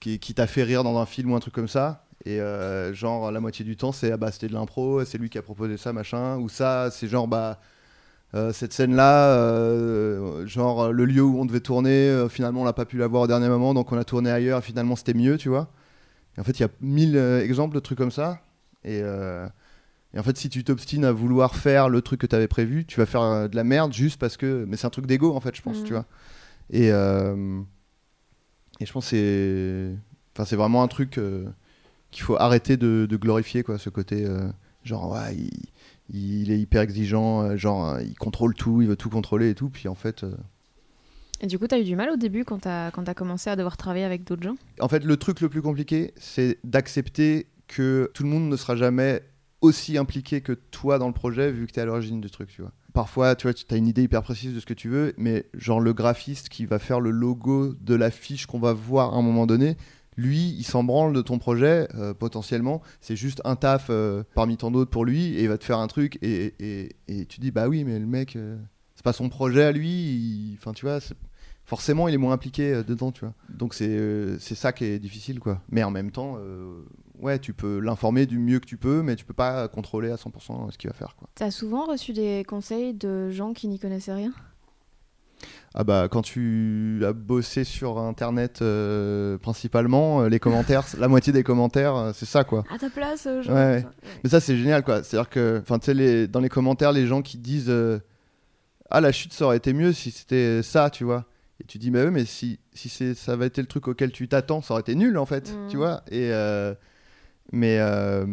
qui, qui t'a fait rire dans un film ou un truc comme ça, et genre la moitié du temps, c'est ah bah, c'était de l'impro, c'est lui qui a proposé ça, machin, ou ça, c'est genre bah cette scène-là, genre le lieu où on devait tourner, finalement on n'a pas pu la voir au dernier moment, donc on a tourné ailleurs et finalement c'était mieux, tu vois. Et en fait, il y a mille exemples de trucs comme ça. Et, et en fait, si tu t'obstines à vouloir faire le truc que tu avais prévu, tu vas faire euh, de la merde juste parce que. Mais c'est un truc d'ego, en fait, je pense, mm. tu vois. Et, euh, et je pense que c'est. Enfin, c'est vraiment un truc euh, qu'il faut arrêter de, glorifier, quoi, ce côté. genre, ouais, il, est hyper exigeant, genre, il contrôle tout, il veut tout contrôler et tout. Puis en fait. Et du coup, tu as eu du mal au début quand tu as, quand as commencé à devoir travailler avec d'autres gens? En fait, le truc le plus compliqué, c'est d'accepter que tout le monde ne sera jamais aussi impliqué que toi dans le projet vu que tu es à l'origine du truc, tu vois. Parfois, tu vois, as une idée hyper précise de ce que tu veux, mais genre le graphiste qui va faire le logo de l'affiche qu'on va voir à un moment donné, lui, il s'en branle de ton projet, euh, potentiellement. C'est juste un taf euh, parmi tant d'autres pour lui, et il va te faire un truc, et, tu dis, bah oui, mais le mec, euh, c'est pas son projet à lui, enfin, tu vois, forcément, il est moins impliqué dedans, tu vois. Donc, c'est ça qui est difficile, quoi. Mais en même temps, ouais, tu peux l'informer du mieux que tu peux, mais tu peux pas contrôler à 100% ce qu'il va faire. Tu as souvent reçu des conseils de gens qui n'y connaissaient rien? Ah bah quand tu as bossé sur internet euh, principalement euh, les commentaires la moitié des commentaires euh, c'est ça quoi. À ta place genre, ouais, mais ça c'est génial quoi. C'est à dire que enfin tu sais les, dans les commentaires les gens qui disent ah la chute ça aurait été mieux si c'était ça tu vois et tu dis mais oui mais si si c'est ça va être le truc auquel tu t'attends ça aurait été nul en fait tu mmh. vois et mais euh,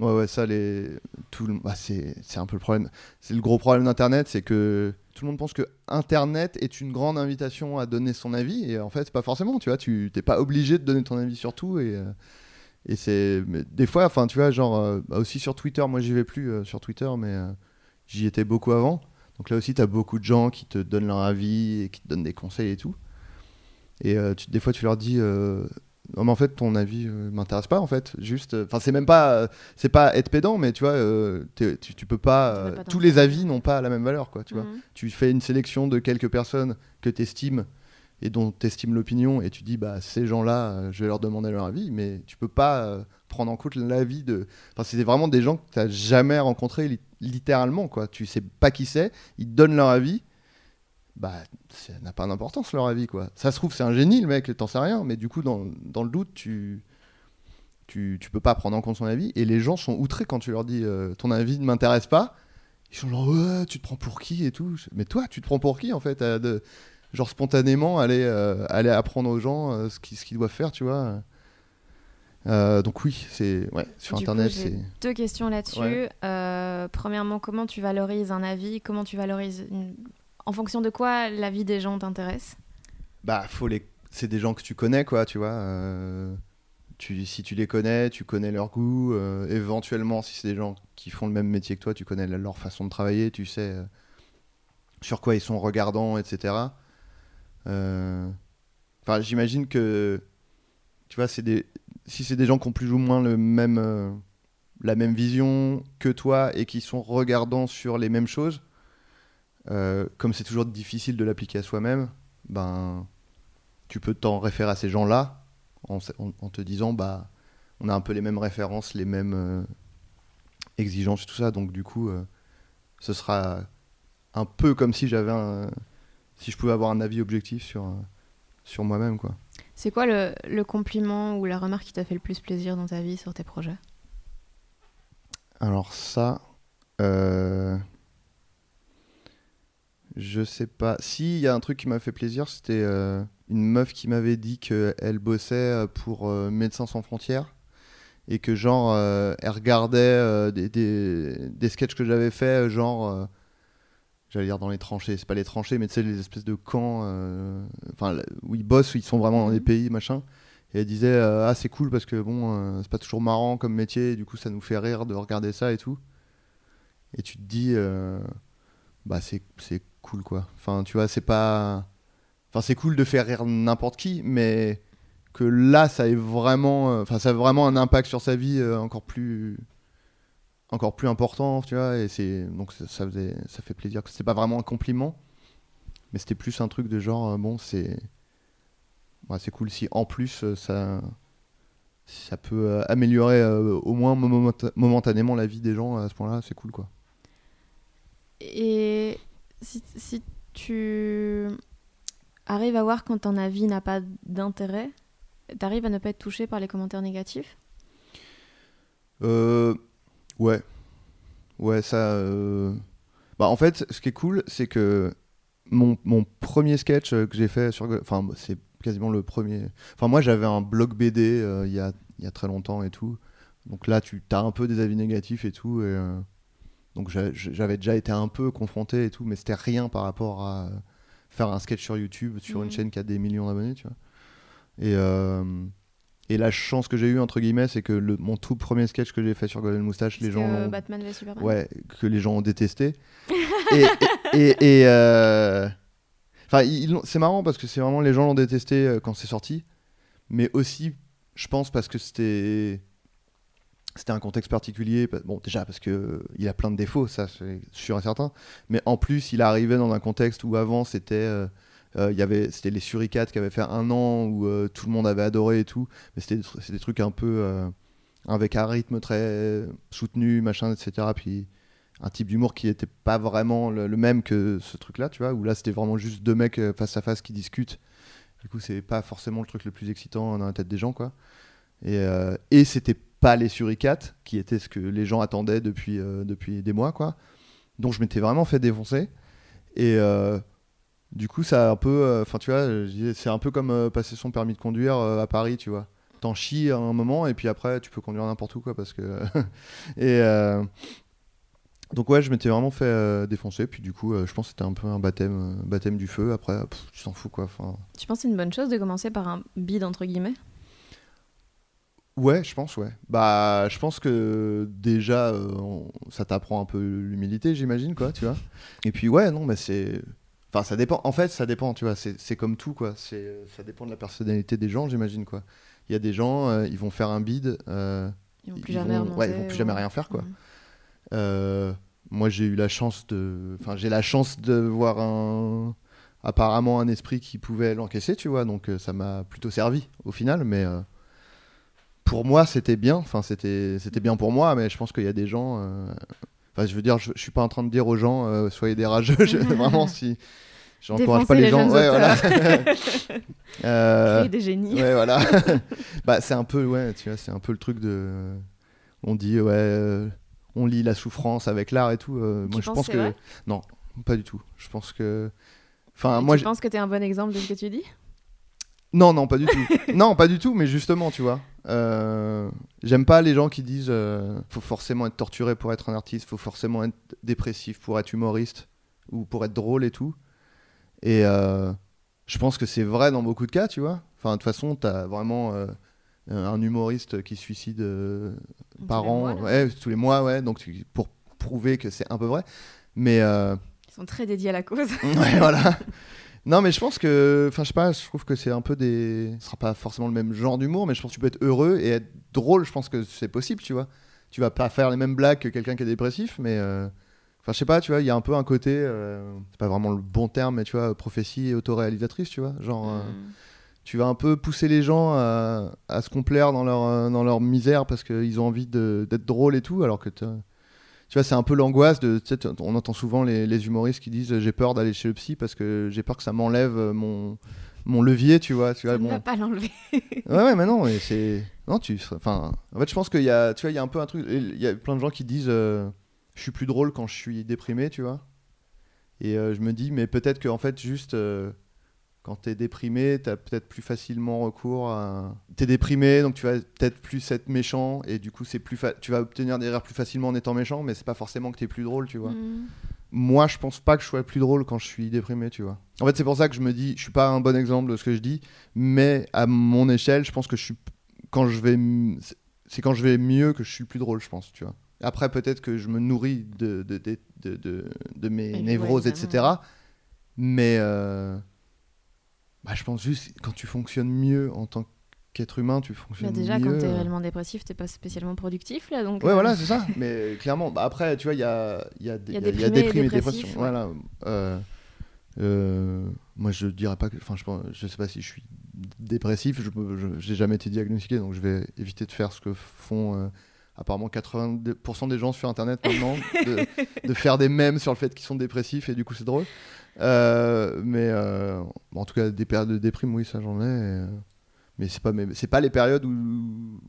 ouais, ouais, ça, les, tout, bah, c'est, un peu le problème. C'est le gros problème d'Internet, c'est que tout le monde pense que Internet est une grande invitation à donner son avis, et en fait, c'est pas forcément, tu vois, tu t'es pas obligé de donner ton avis sur tout, et, euh, et c'est, des fois, enfin, tu vois, genre, euh, bah, aussi sur Twitter, moi j'y vais plus sur Twitter, mais j'y étais beaucoup avant. Donc là aussi, tu as beaucoup de gens qui te donnent leur avis et qui te donnent des conseils et tout. Et des fois, tu leur dis non mais en fait ton avis euh, m'intéresse pas en fait. Juste euh, enfin c'est même pas euh, c'est pas être pédant mais tu vois tu, peux pas, tous les avis n'ont pas la même valeur quoi tu vois. Mhm. tu fais une sélection de quelques personnes que tu estimes et dont tu estimes l'opinion et tu dis bah ces gens là je vais leur demander leur avis mais tu peux pas prendre en compte l'avis de enfin c'est vraiment des gens que tu n'as jamais rencontrés littéralement quoi. Tu sais pas qui c'est ils donnent leur avis bah ça n'a pas d'importance leur avis quoi. Ça se trouve c'est un génie le mec, t'en sais rien, mais du coup dans, dans, le doute tu, tu tu peux pas prendre en compte son avis et les gens sont outrés quand tu leur dis euh, ton avis ne m'intéresse pas. Ils sont genre ouais tu te prends pour qui? et tout. Mais toi tu te prends pour qui en fait de, genre spontanément aller euh, aller apprendre aux gens euh, ce qu'ils ce qu'ils doivent faire tu vois. donc oui, c'est ouais, sur internet. c'est deux questions là-dessus. premièrement, comment tu valorises un avis? Comment tu valorises une en fonction de quoi la vie des gens t'intéresse? Bah, faut c'est des gens que tu connais, quoi, tu vois. Euh. Si tu les connais, tu connais leur goût. Euh, éventuellement, si c'est des gens qui font le même métier que toi, tu connais leur façon de travailler, tu sais euh, sur quoi ils sont regardants, etc. J'imagine que, tu vois, c'est des... si c'est des gens qui ont plus ou moins la même vision que toi et qui sont regardants sur les mêmes choses, euh, comme c'est toujours difficile de l'appliquer à soi-même, ben, tu peux t'en référer à ces gens-là en, te disant bah on a un peu les mêmes références, les mêmes euh, exigences, tout ça. Donc du coup, euh, ce sera un peu comme si j'avais si je pouvais avoir un avis objectif sur sur moi-même quoi. C'est quoi le, le, compliment ou la remarque qui t'a fait le plus plaisir dans ta vie sur tes projets? Alors ça, je sais pas. Si, il y a un truc qui m'a fait plaisir, c'était euh, une meuf qui m'avait dit qu'elle bossait euh, pour euh, Médecins sans frontières et que genre elle regardait des, des, des, sketchs que j'avais fait, genre j'allais dire dans les tranchées, c'est pas les tranchées, mais tu sais les espèces de camps, enfin où ils bossent, où ils sont vraiment dans des mhm. pays, machin. Et elle disait ah c'est cool parce que bon c'est pas toujours marrant comme métier, du coup ça nous fait rire de regarder ça et tout. Et tu te dis bah c'est cool quoi. Enfin, tu vois, c'est pas. Enfin, c'est cool de faire rire n'importe qui, mais que là, ça ait vraiment. Euh, enfin, ça a vraiment un impact sur sa vie euh, encore plus. Encore plus important, tu vois, et c'est. Donc, ça, faisait, ça fait plaisir. C'était pas vraiment un compliment, mais c'était plus un truc de genre, euh, bon, c'est. c'est cool si en plus, ça. Ça peut améliorer au moins momentanément la vie des gens à ce point-là, c'est cool quoi. Et si, tu arrives à voir quand ton avis n'a pas d'intérêt, t'arrives à ne pas être touché par les commentaires négatifs? Euh, ouais. Ouais, ça. euh, Bah, en fait, ce qui est cool, c'est que mon, premier sketch euh, que j'ai fait sur. Enfin, c'est quasiment le premier. Enfin, moi, j'avais un blog BD euh, il y, a, y a très longtemps et tout. Donc là, tu as un peu des avis négatifs et tout. Et, Donc j'a- j'avais déjà été un peu confronté et tout, mais c'était rien par rapport à faire un sketch sur YouTube, sur une Mhm. chaîne qui a des millions d'abonnés, tu vois. Et, euh, et la chance que j'ai eue, entre guillemets, c'est que le, mon tout premier sketch que j'ai fait sur Golden Moustache, les gens euh, l'ont- Batman v Superman ouais, que les gens ont détesté. et et, euh, c'est marrant parce que c'est vraiment les gens l'ont détesté quand c'est sorti, mais aussi, je pense, parce que c'était c'était un contexte particulier. pa- Bon, déjà parce que il a plein de défauts, ça c'est sûr et certain. Mais en plus, il arrivait dans un contexte où avant c'était euh, euh, y avait c'était les Suricates qui avaient fait un an où euh, tout le monde avait adoré et tout, mais c'était des des trucs un peu euh, avec un rythme très soutenu, machin, etc. Puis un type d'humour qui était pas vraiment le, le même que ce truc-là, tu vois, où là c'était vraiment juste deux mecs face à face qui discutent. Du coup, c'est pas forcément le truc le plus excitant dans la tête des gens, quoi. Et, et c'était pas les suricates qui étaient ce que les gens attendaient depuis, euh, depuis des mois, quoi. Donc je m'étais vraiment fait défoncer. Et euh, du coup, ça a un peu. euh, Enfin, tu vois, c'est un peu comme passer son permis de conduire à Paris, tu vois. T'en chies un moment et puis après, tu peux conduire n'importe où, quoi, parce que. et. donc ouais, je m'étais vraiment fait défoncer. Puis du coup, je pense que c'était un peu un baptême, baptême du feu. Après, tu t'en fous quoi. Enfin, Tu penses que c'est une bonne chose de commencer par un bide entre guillemets? Ouais, je pense ouais. Bah, je pense que déjà, euh, on- ça t'apprend un peu l'humilité, j'imagine quoi, tu vois. Et puis ouais, non, mais c'est, enfin, ça dépend. En fait, ça dépend, tu vois. C'est c'est comme tout quoi. C'est, ça dépend de la personnalité des gens, j'imagine quoi. Il y a des gens, euh, ils vont faire un bide. euh, Ils vont plus jamais vont- remonter. ouais, ils vont plus jamais rien faire, quoi. Mhm. Euh, moi, j'ai eu la chance de. Enfin, j'ai la chance de voir un. Apparemment, un esprit qui pouvait l'encaisser, tu vois. Donc, euh, ça m'a plutôt servi au final. Mais euh, pour moi, c'était bien. Enfin, c'était bien pour moi. Mais je pense qu'il y a des gens. euh, Enfin, je veux dire, je, je suis pas en train de dire aux gens, euh, soyez des rageux. Je- vraiment, si. J'encourage pas les, les gens. Ouais, voilà. Euh, des génies. Ouais, voilà. bah, c'est un peu, ouais, tu vois, c'est un peu le truc de. On dit, ouais, euh, on lit la souffrance avec l'art et tout. euh, Tu moi, je pense que. vrai? Non, pas du tout. Je pense que. Enfin, Et moi. tu j'ai- penses que t'es un bon exemple de ce que tu dis? Non, non, pas du tout. non, pas du tout, mais justement, tu vois. Euh, J'aime pas les gens qui disent euh, faut forcément être torturé pour être un artiste, faut forcément être dépressif pour être humoriste ou pour être drôle et tout. Et euh, je pense que c'est vrai dans beaucoup de cas, tu vois. Enfin, de toute façon, t'as vraiment euh, un humoriste qui suicide par Tous les an, mois, là. ouais, tous les mois, ouais, donc tu- pour prouver que c'est un peu vrai. Mais Ils sont très dédiés à la cause. ouais, voilà. Non, mais je pense que, enfin, je sais pas, je trouve que c'est un peu des. Ce sera pas forcément le même genre d'humour, mais je pense que tu peux être heureux et être drôle. Je pense que c'est possible, tu vois. Tu vas pas faire les mêmes blagues que quelqu'un qui est dépressif, mais. euh, Enfin, je sais pas, tu vois, il y a un peu un côté. euh, C'est pas vraiment le bon terme, mais tu vois, prophétie et autoréalisatrice, tu vois. Genre. euh, Mm. tu vas un peu pousser les gens à, à se complaire dans leur, euh, dans leur misère parce qu'ils ont envie de- d'être drôles et tout, alors que t'as- tu vois, c'est un peu l'angoisse de. tu sais, t- on entend souvent les, les humoristes qui disent j'ai peur d'aller chez le psy parce que j'ai peur que ça m'enlève euh, mon, mon levier, tu vois. Tu vois Ça ne va pas l'enlever. Ouais, ouais, mais non, mais c'est. Non, tu. Enfin, en fait, je pense qu'il y a, tu vois, il y a un peu un truc. Il y a plein de gens qui disent euh, je suis plus drôle quand je suis déprimé, tu vois. Et euh, je me dis, mais peut-être qu'en fait, juste euh, quand t'es déprimé, t'as peut-être plus facilement recours à. T'es déprimé, donc tu vas peut-être plus être méchant, et du coup, c'est plus fa- tu vas obtenir des rires plus facilement en étant méchant, mais c'est pas forcément que t'es plus drôle, tu vois Mm. moi je pense pas que je sois plus drôle quand je suis déprimé tu vois en fait c'est pour ça que je me dis je suis pas un bon exemple de ce que je dis mais à mon échelle je pense que je suis quand je vais c'est- quand je vais mieux que je suis plus drôle je pense tu vois après peut-être que je me nourris de de, de, de, mes Et ouais, névroses etc mais euh, bah, je pense juste quand tu fonctionnes mieux en tant qu'être humain tu Bah fonctionnes déjà, mieux quand t'es euh, réellement dépressif, t'es pas spécialement productif là. Donc, Ouais, euh, voilà, c'est ça. Mais clairement, bah après, tu vois, il y a, y a, y a il y a- déprimé et déprime et dépressif, dépression. ouais. Voilà. Euh, euh, moi, je dirais pas que. Enfin, je, je sais pas si je suis dépressif. Je j'ai jamais été diagnostiqué, donc je vais éviter de faire ce que font euh, apparemment 80% des gens sur Internet maintenant, de, faire des mèmes sur le fait qu'ils sont dépressifs et du coup c'est drôle. Euh, mais euh, en tout cas, des périodes de déprime, oui, ça j'en ai. Euh, mais c'est pas, c'est pas les périodes où,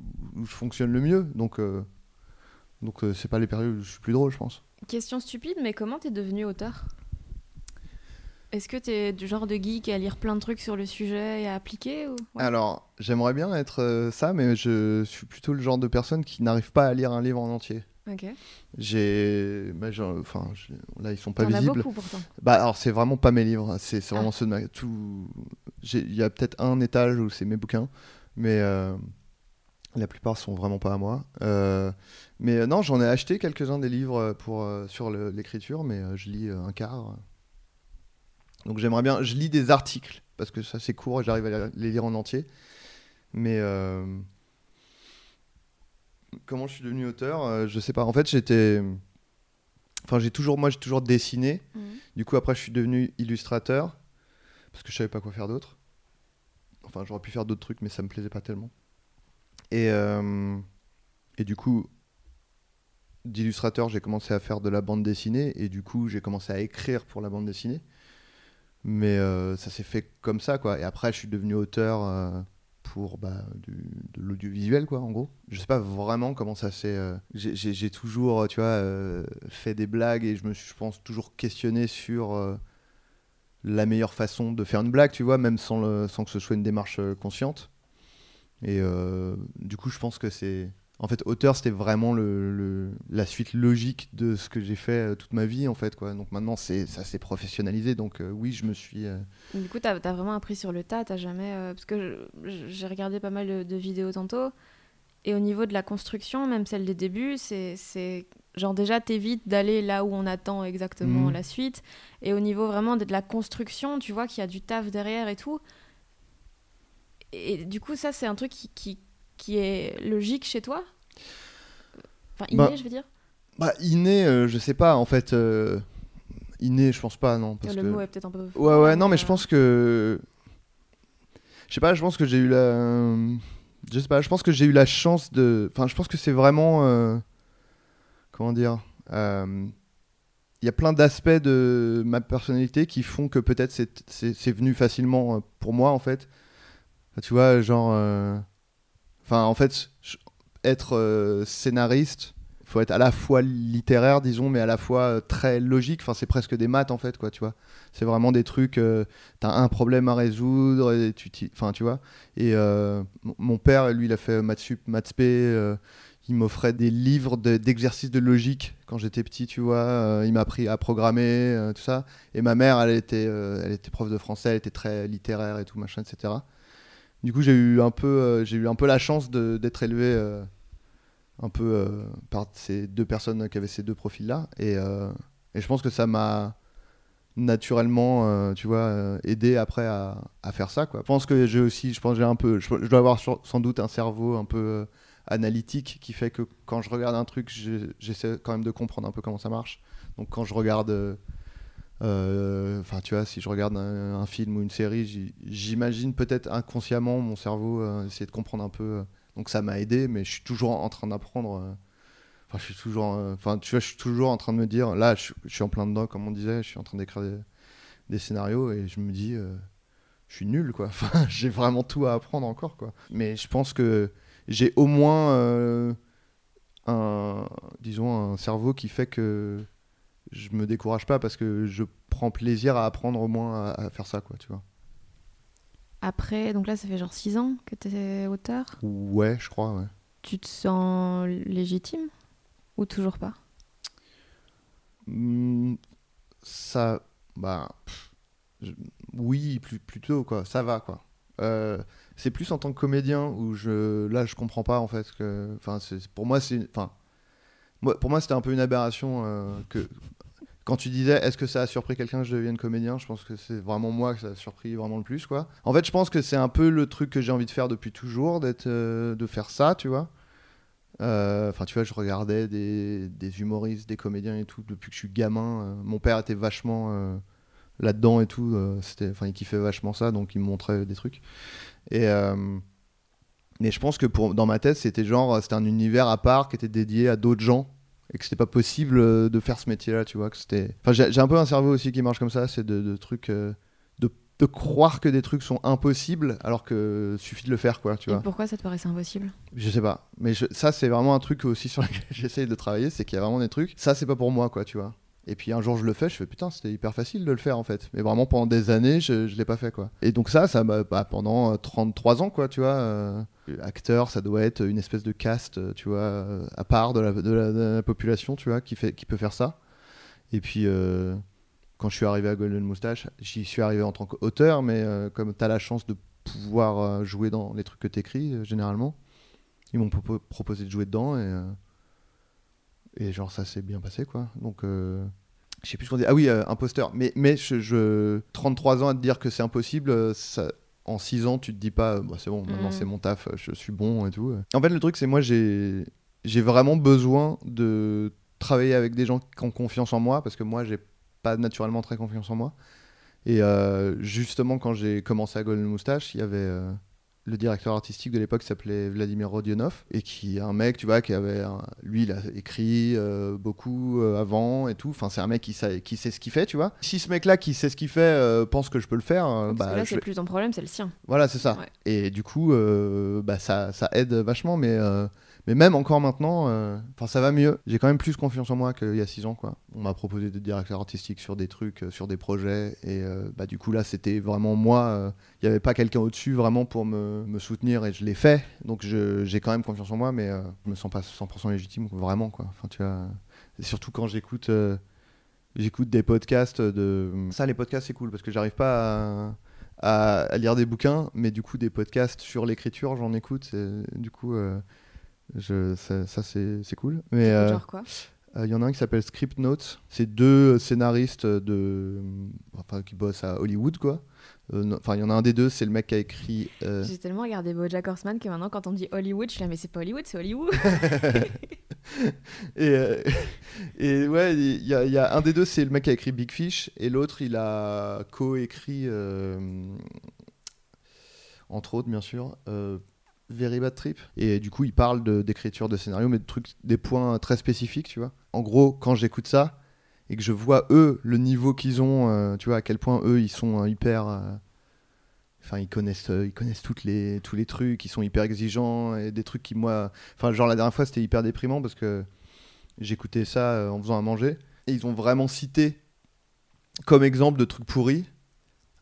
je fonctionne le mieux. Donc, donc c'est pas les périodes où je suis plus drôle, je pense. Question stupide, mais comment t'es devenu auteur? Est-ce que tu es du genre de geek à lire plein de trucs sur le sujet et à appliquer ou... Alors, j'aimerais bien être ça, mais je suis plutôt le genre de personne qui n'arrive pas à lire un livre en entier. Ok. J'ai, bah, enfin, là ils sont pas visibles. Beaucoup. Bah alors c'est vraiment pas mes livres, c'est vraiment ah. ceux de ma... tout. Il y a peut-être un étage où c'est mes bouquins, mais euh, la plupart sont vraiment pas à moi. Euh, mais euh, non, j'en ai acheté quelques-uns des livres pour sur l'écriture, mais je lis un quart. Donc j'aimerais bien, je lis des articles parce que ça c'est court et j'arrive à les lire en entier, mais comment je suis devenu auteur euh, Je sais pas. En fait, j'étais. Enfin, j'ai toujours, moi, j'ai toujours dessiné. Mhm. Du coup, après, je suis devenu illustrateur parce que je savais pas quoi faire d'autre. Enfin, j'aurais pu faire d'autres trucs, mais ça me plaisait pas tellement. Et, euh, et du coup, d'illustrateur, j'ai commencé à faire de la bande dessinée et du coup, j'ai commencé à écrire pour la bande dessinée. Mais euh, ça s'est fait comme ça, quoi. Et après, je suis devenu auteur pour bah, de l'audiovisuel, quoi, en gros. Je sais pas vraiment comment ça s'est. Euh, j'ai toujours, tu vois, euh, fait des blagues et je me suis, je pense, toujours questionné sur euh, la meilleure façon de faire une blague, tu vois, même sans, le, sans que ce soit une démarche consciente. Et du coup, je pense que c'est en fait, auteur, c'était vraiment le, la suite logique de ce que j'ai fait euh, toute ma vie, en fait. Quoi. Donc maintenant, c'est, ça s'est professionnalisé. Donc euh, oui, je me suis. Euh, du coup, tu as, vraiment appris sur le tas. T'as jamais. parce que j'ai regardé pas mal de, vidéos tantôt. Et au niveau de la construction, même celle des débuts, c'est, c'est genre déjà t'évites d'aller là où on attend exactement mmh. la suite. Et au niveau vraiment de, la construction, tu vois qu'il y a du taf derrière et tout. Et du coup, ça, c'est un truc qui, qui qui est logique chez toi? Enfin, inné, bah, je veux dire? Bah, inné, euh, je sais pas, en fait. Euh, inné, je pense pas, non. Parce le que... mot est peut-être un peu. Ouais, ouais, non, mais je pense que. Je sais pas, je pense que j'ai eu la. Je sais pas, je pense que j'ai eu la chance de. Enfin, je pense que c'est vraiment. Euh, comment dire il y a plein d'aspects de ma personnalité qui font que peut-être c'est venu facilement pour moi en fait. tu vois, genre, En fait, être euh, scénariste, faut être à la fois littéraire, disons, mais à la fois euh, très logique. Enfin, c'est presque des maths, en fait, quoi, tu vois. C'est vraiment des trucs, euh, tu as un problème à résoudre, et tu, enfin, tu vois. Et mon père, lui, il a fait maths sup, maths il m'offrait des livres d'exercices de, logique quand j'étais petit, tu vois. il m'a appris à programmer, tout ça. Et ma mère, elle était, elle était prof de français, elle était très littéraire et tout, machin, etc. Du coup, j'ai eu un peu, euh, j'ai eu un peu la chance d'être élevé euh, un peu euh, par ces deux personnes qui avaient ces deux profils-là, et, je pense que ça m'a naturellement, tu vois, aidé après à, faire ça. Je pense que j'ai aussi, je pense, j'ai un peu, je, dois avoir sans doute un cerveau un peu analytique qui fait que quand je regarde un truc, j'essaie quand même de comprendre un peu comment ça marche. Donc quand je regarde euh, enfin, tu vois, si je regarde un, film ou une série, j'imagine peut-être inconsciemment mon cerveau euh, essayer de comprendre un peu. Euh. donc ça m'a aidé, mais je suis toujours en train d'apprendre. Enfin, je suis toujours, enfin, tu vois, je suis toujours en train de me dire. Là, je, suis en plein dedans, comme on disait. Je suis en train d'écrire des, scénarios et je me dis, je suis nul, quoi. Enfin, j'ai vraiment tout à apprendre encore, quoi. Mais je pense que j'ai au moins un, disons, un cerveau qui fait que je me décourage pas parce que je prends plaisir à apprendre au moins à, faire ça, quoi, tu vois. Après, donc là, ça fait genre 6 ans que tu es auteur Ouais, je crois, ouais. Tu te sens légitime ou toujours pas? Hmm, Ça, bah, oui, plus, plutôt, quoi, ça va, quoi. Euh, c'est plus en tant que comédien où je, là, je comprends pas, en fait, que, pour moi, c'est, enfin, pour moi, c'était un peu une aberration euh, que quand tu disais est-ce que ça a surpris quelqu'un que je devienne comédien, je pense que c'est vraiment moi que ça a surpris vraiment le plus quoi. En fait, je pense que c'est un peu le truc que j'ai envie de faire depuis toujours, euh, de faire ça, tu vois. Euh, enfin, tu vois, je regardais des, humoristes, des comédiens et tout depuis que je suis gamin. mon père était vachement là-dedans et tout. c'était, enfin, il kiffait vachement ça, donc il me montrait des trucs. Et Mais je pense que dans ma tête, c'était genre, c'était un univers à part qui était dédié à d'autres gens et que c'était pas possible euh, de faire ce métier-là, tu vois. Que c'était. Enfin, j'ai un peu un cerveau aussi qui marche comme ça, c'est de, de trucs, euh, de, de croire que des trucs sont impossibles alors que suffit de le faire, quoi, tu Et vois. pourquoi ça te paraissait impossible? Je sais pas, mais je- ça c'est vraiment un truc aussi sur lequel j'essaye de travailler, c'est qu'il y a vraiment des trucs. Ça c'est pas pour moi, quoi, tu vois. Et puis un jour je le fais, je fais putain, c'était hyper facile de le faire en fait. Mais vraiment pendant des années, je, je l'ai pas fait quoi. Et donc ça, ça m'a bah, pendant euh, 33 ans quoi, tu vois. euh, acteur, ça doit être une espèce de caste, euh, tu vois, euh, à part de la, population, tu vois, qui, fait, qui peut faire ça. Et puis euh, quand je suis arrivé à Golden Moustache, j'y suis arrivé en tant qu'auteur, mais euh, comme tu as la chance de pouvoir euh, jouer dans les trucs que tu écris, généralement, ils m'ont propo- proposé de jouer dedans et, euh, et genre ça s'est bien passé quoi. Donc euh, je sais plus ce qu'on dit. Ah oui, euh, imposteur. Mais, mais je, je- 33 ans à te dire que c'est impossible, euh, ça, en 6 ans tu te dis pas, euh, Bah, c'est bon, maintenant Mm. c'est mon taf, euh, je suis bon et tout. En fait, le truc c'est moi j'ai j'ai vraiment besoin de travailler avec des gens qui ont confiance en moi parce que moi j'ai pas naturellement très confiance en moi. Et euh, justement, quand j'ai commencé à Golden Moustache, il y avait euh, le directeur artistique de l'époque s'appelait Vladimir Rodionov et qui est un mec, tu vois, qui avait. un- lui, il a écrit euh, beaucoup euh, avant et tout. Enfin, c'est un mec qui sait, qui sait ce qu'il fait, tu vois. Si ce mec-là qui sait ce qu'il fait euh, pense que je peux le faire, euh, Parce bah, que là, je c'est plus ton problème, c'est le sien. voilà, c'est ça. Ouais. Et du coup, bah, ça, ça aide vachement, mais, mais même encore maintenant, euh, enfin ça va mieux. J'ai quand même plus confiance en moi qu'il y a 6 ans. Quoi. On m'a proposé de directeur artistique sur des trucs, euh, sur des projets, et euh, bah, du coup là, c'était vraiment moi. Il n'y avait pas quelqu'un au-dessus vraiment pour me, me soutenir, et je l'ai fait. Donc j'ai quand même confiance en moi, mais je me sens pas 100% légitime, vraiment. Quoi. Enfin, tu surtout quand j'écoute... J'écoute des podcasts de. Ça, les podcasts, c'est cool parce que j'arrive pas à, lire des bouquins, mais du coup, des podcasts sur l'écriture, j'en écoute. Du coup, je, ça, ça, c'est c'est cool. Mais euh, Genre quoi? il y en a un qui s'appelle Script Notes. C'est deux scénaristes de, enfin, qui bossent à Hollywood, quoi. Euh, Enfin, il y en a un des deux, c'est le mec qui a écrit. euh, J'ai tellement regardé BoJack Horseman que maintenant, quand on dit Hollywood, je suis là, mais c'est pas Hollywood, c'est Hollywood. et, euh, et ouais, il y, a- il y a un des deux, c'est le mec qui a écrit Big Fish, et l'autre, il a co-écrit, euh, entre autres, bien sûr, euh, Very Bad Trip. Et du coup, il parle de- d'écriture de, scénario, mais de trucs, des points très spécifiques, tu vois. En gros, quand j'écoute ça, et que je vois eux, le niveau qu'ils ont, euh, tu vois, à quel point eux, ils sont euh, hyper. euh, Enfin, ils connaissent, ils connaissent toutes les, tous les trucs, ils sont hyper exigeants, et des trucs qui, moi. Enfin, genre la dernière fois, c'était hyper déprimant parce que j'écoutais ça en faisant à manger, et ils ont vraiment cité comme exemple de trucs pourris.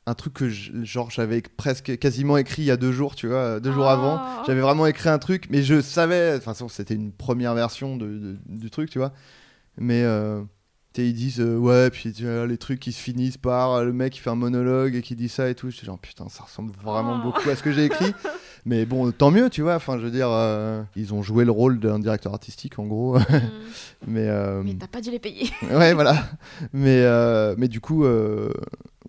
Un truc que je- genre j'avais presque quasiment écrit il y a deux jours, tu vois, deux jours Oh. avant. J'avais vraiment écrit un truc, mais je savais, enfin c'était une première version de, de- du truc, tu vois. Mais euh, ils disent euh, ouais, puis les trucs qui se finissent par le mec qui fait un monologue et qui dit ça et tout. J'étais genre putain, ça ressemble vraiment Oh. beaucoup à ce que j'ai écrit. mais bon, tant mieux, tu vois. Enfin, je veux dire, euh, ils ont joué le rôle d'un directeur artistique en gros. Mm. mais euh, Mais t'as pas dû les payer. ouais, voilà. Mais, mais du coup,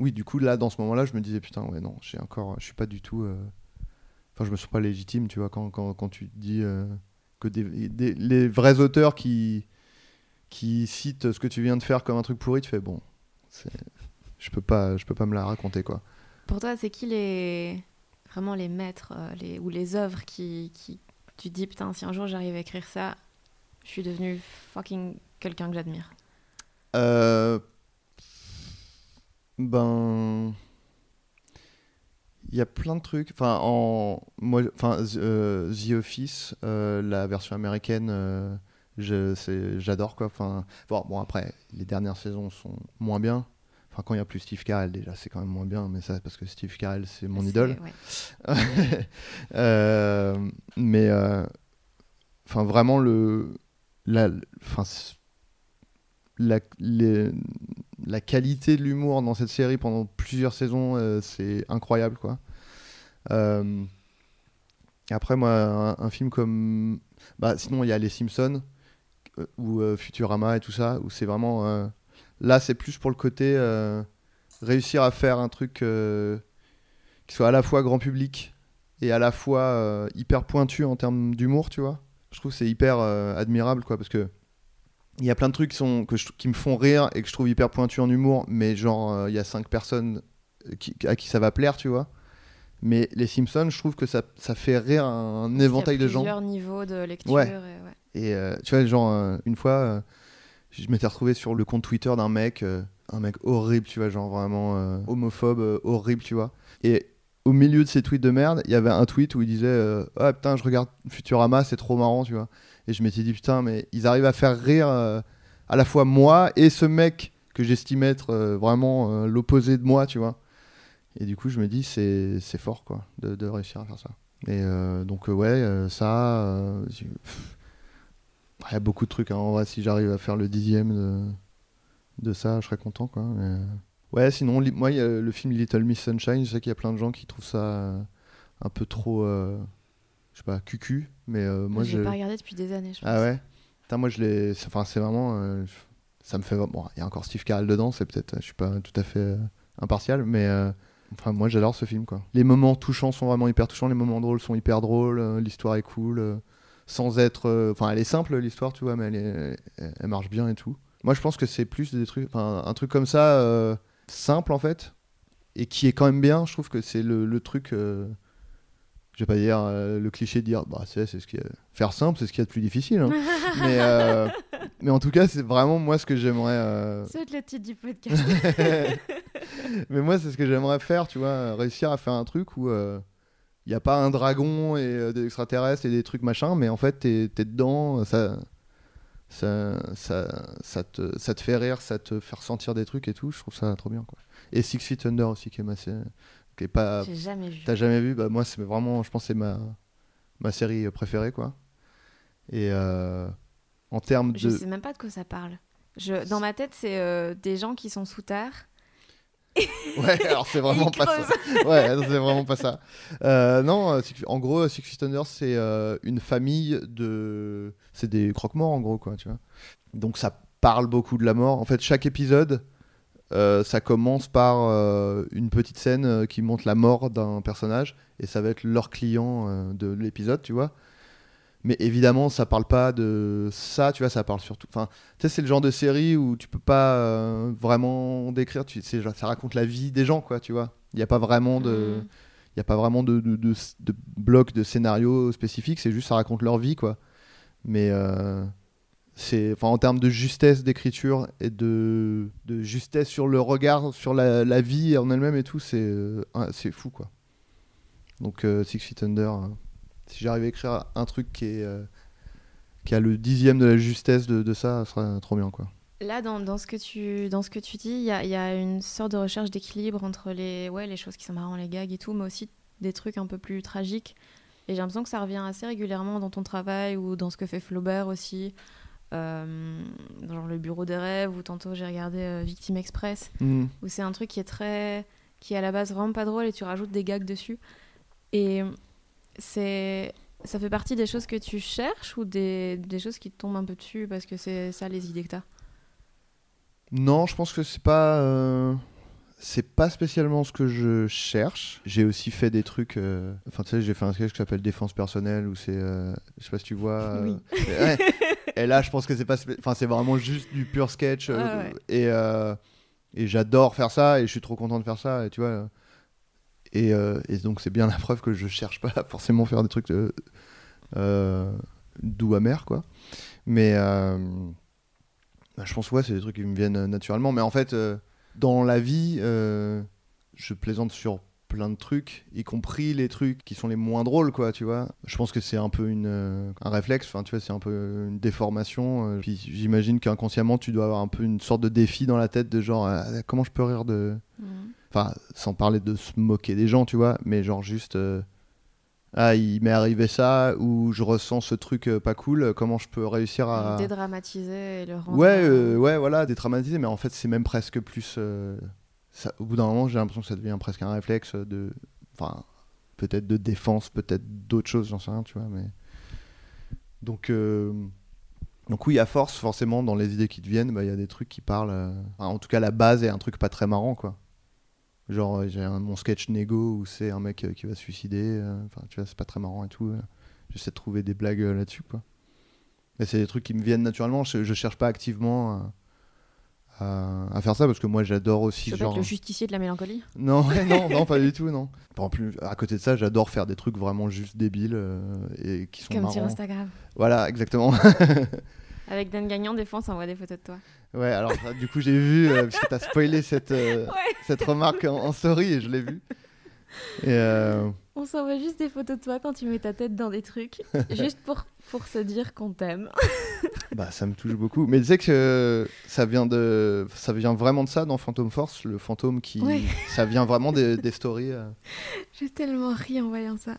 oui, du coup, là, dans ce moment-là, je me disais, putain, ouais, non, j'ai encore, je suis pas du tout. euh, Enfin, je me sens pas légitime, tu vois, quand, quand, quand tu dis euh, que des, des- les vrais auteurs qui, qui citent ce que tu viens de faire comme un truc pourri, tu fais, bon, je peux pas, je peux pas me la raconter, quoi. Pour toi, c'est qui les vraiment les maîtres euh, les... ou les œuvres qui... qui tu te dis putain si un jour j'arrive à écrire ça, je suis devenu fucking quelqu'un que j'admire? Euh, ben. Il y a plein de trucs. Enfin, en, moi, enfin, The- euh, The Office, euh, la version américaine, euh, j'adore quoi. Enfin, bon, bon, après, les dernières saisons sont moins bien. Enfin, quand il y a plus Steve Carell, déjà, c'est quand même moins bien. Mais ça, parce que Steve Carell, c'est mon idole. ouais. Euh, mais enfin vraiment le la enfin c- la, la qualité de l'humour dans cette série pendant plusieurs saisons euh, c'est incroyable quoi Euh, après moi un, film comme bah sinon il y a les Simpsons euh, ou Futurama et tout ça où c'est vraiment là c'est plus pour le côté réussir à faire un truc qui soit à la fois grand public et à la fois hyper pointu en termes d'humour, tu vois. Je trouve que c'est hyper admirable, quoi, parce que il y a plein de trucs qui, sont, que je- qui me font rire et que je trouve hyper pointu en humour, mais genre, euh, il y a cinq personnes qui- à qui ça va plaire, tu vois. Mais les Simpsons, je trouve que ça, ça fait rire un, éventail de gens. plusieurs niveaux de lecture. Ouais. Et, ouais. Et euh, tu vois, genre, euh, une fois, euh, je m'étais retrouvé sur le compte Twitter d'un mec, euh, un mec horrible, tu vois, genre vraiment euh, homophobe, euh, horrible, tu vois. Et au milieu de ces tweets de merde, il y avait un tweet où il disait euh, Ah putain, je regarde Futurama, c'est trop marrant, tu vois. Et je m'étais dit Putain, mais ils arrivent à faire rire euh, à la fois moi et ce mec que j'estime être euh, vraiment euh, l'opposé de moi, tu vois. Et du coup, je me dis C'est fort, quoi, de, réussir à faire ça. Et donc, ouais, ça. il y a beaucoup de trucs. hein. En vrai, si j'arrive à faire le dixième de, ça, je serais content. Quoi. Ouais, sinon, moi, y a le film Little Miss Sunshine. Je sais qu'il y a plein de gens qui trouvent ça un peu trop, je sais pas, cucu. Mais euh, moi, je l'ai pas regardé depuis des années, je pense. Ah ouais? Putain, moi, je l'ai. Enfin, c'est vraiment. euh, Ça me fait. Bon, il y a encore Steve Carell dedans. C'est peut-être. Je suis pas tout à fait euh, impartial. Mais. Enfin, moi, j'adore ce film, quoi. Les moments touchants sont vraiment hyper touchants. Les moments drôles sont hyper drôles. L'histoire est cool. sans être. Enfin, elle est simple, l'histoire, tu vois, mais elle, est- elle, marche bien et tout. Moi, je pense que c'est plus des trucs. Enfin, un truc comme ça, simple, en fait, et qui est quand même bien. Je trouve que c'est le, le truc. euh, je vais pas dire euh, le cliché de dire bah c'est c'est ce qui est- faire simple c'est ce qu'il y a de plus difficile hein. mais euh, mais en tout cas c'est vraiment moi ce que j'aimerais euh, C'est le titre du podcast. mais moi c'est ce que j'aimerais faire tu vois réussir à faire un truc où il n'y a pas un dragon et euh, des extraterrestres et des trucs machin mais en fait t'es es dedans ça ça, ça, ça, te, ça te fait rire, ça te fait ressentir des trucs et tout, je trouve ça trop bien. Quoi. Et Six Feet Under aussi, qui est ma qui est pas, J'ai jamais vu. T'as jamais vu bah, Moi, c'est vraiment, je pense, c'est ma, ma série préférée, quoi. Et euh, en termes Je de. sais même pas de quoi ça parle. Je, dans ma tête, c'est euh, des gens qui sont sous terre. Ouais, alors c'est vraiment pas ça. Ouais, non, c'est vraiment pas ça. Euh, non, Six- en gros, Six Feet Under, c'est euh, une famille de. C'est des croque-morts, en gros, quoi, tu vois. Donc ça parle beaucoup de la mort. En fait, chaque épisode, euh, ça commence par euh, une petite scène euh, qui montre la mort d'un personnage, et ça va être leur client euh, de l'épisode, tu vois. Mais évidemment, ça parle pas de ça, tu vois, ça parle surtout. Enfin, tu sais, c'est le genre de série où tu peux pas vraiment décrire, tu, genre- ça raconte la vie des gens, quoi, tu vois. Il n'y a pas vraiment de. Mm. Il a pas vraiment de, de, de, de bloc de scénario spécifique, c'est juste ça raconte leur vie, quoi. Mais c'est, enfin, en termes de justesse d'écriture et de, justesse sur le regard, sur la, vie en elle-même et tout, c'est, euh, c'est fou, quoi. Donc euh, Six Feet Under, euh, si j'arrive à écrire un truc qui est euh, qui a le dixième de la justesse de, ça, ça serait trop bien, quoi. Là, dans, dans ce que tu, dans ce que tu dis, il y y a une sorte de recherche d'équilibre entre les, ouais, les choses qui sont marrantes, les gags et tout, mais aussi des trucs un peu plus tragiques. Et j'ai l'impression que ça revient assez régulièrement dans ton travail ou dans ce que fait Flaubert aussi. Euh, genre le bureau des rêves, ou tantôt j'ai regardé euh, Victime Express, Mm. où c'est un truc qui est très. qui est à la base vraiment pas drôle et tu rajoutes des gags dessus. Et c'est. Ça fait partie des choses que tu cherches ou des, des choses qui te tombent un peu dessus parce que c'est ça les idées que t'as? Non, je pense que c'est pas. euh, C'est pas spécialement ce que je cherche. J'ai aussi fait des trucs. euh, Enfin, tu sais, j'ai fait un sketch qui s'appelle Défense personnelle où c'est. euh, Je sais pas si tu vois. euh, Oui. ouais. Et là, je pense que c'est pas. Enfin, c'est vraiment juste du pur sketch. euh, Ouais. Et, euh, et j'adore faire ça et je suis trop content de faire ça. Et tu vois. Et, euh, et donc, c'est bien la preuve que je cherche pas forcément faire des trucs euh, doux amers, quoi. Mais. bah, je pense ouais, c'est des trucs qui me viennent naturellement. Mais en fait, dans la vie, je plaisante sur plein de trucs, y compris les trucs qui sont les moins drôles, quoi, tu vois. Je pense que c'est un peu une, euh, un réflexe, enfin, tu vois, c'est un peu une déformation. euh, puis j'imagine qu'inconsciemment, tu dois avoir un peu une sorte de défi dans la tête de genre, euh, comment je peux rire de... Enfin, sans parler de se moquer des gens, tu vois, mais genre juste... euh, ah, il m'est arrivé ça, ou je ressens ce truc pas cool, comment je peux réussir à... Dédramatiser et le rendre. Ouais, ouais, voilà, détraumatiser, mais en fait, c'est même presque plus. Au bout d'un moment, j'ai l'impression que ça devient presque un réflexe de. Enfin, peut-être de défense, peut-être d'autres choses, j'en sais rien, tu vois, mais. Donc. euh, Donc, oui, à force, forcément, dans les idées qui te viennent, bah, il y a des trucs qui parlent. euh, en tout cas, la base est un truc pas très marrant, quoi. Genre, euh, j'ai mon sketch négo où c'est un mec qui va se suicider. Enfin, tu vois, c'est pas très marrant et tout. J'essaie de trouver des blagues là-dessus, quoi. Mais c'est des trucs qui me viennent naturellement. Je, je cherche pas activement à, à, faire ça parce que moi j'adore aussi tu genre être le justicier de la mélancolie? Non non non pas du tout non. En plus à côté de ça j'adore faire des trucs vraiment juste débiles euh, et qui sont comme marrants. Sur Instagram. Voilà exactement. Avec Dan Gagnant des fois on s'envoie des photos de toi. Ouais alors du coup j'ai vu euh, parce que t'as spoilé cette euh, cette remarque en, en, story et je l'ai vu. Et on s'envoie juste des photos de toi quand tu mets ta tête dans des trucs, juste pour, pour se dire qu'on t'aime. bah, ça me touche beaucoup. Mais tu sais que ça vient, de... ça vient vraiment de ça dans Phantom Force, le fantôme qui. Ça vient vraiment des, des stories. Euh. J'ai tellement ri en voyant ça.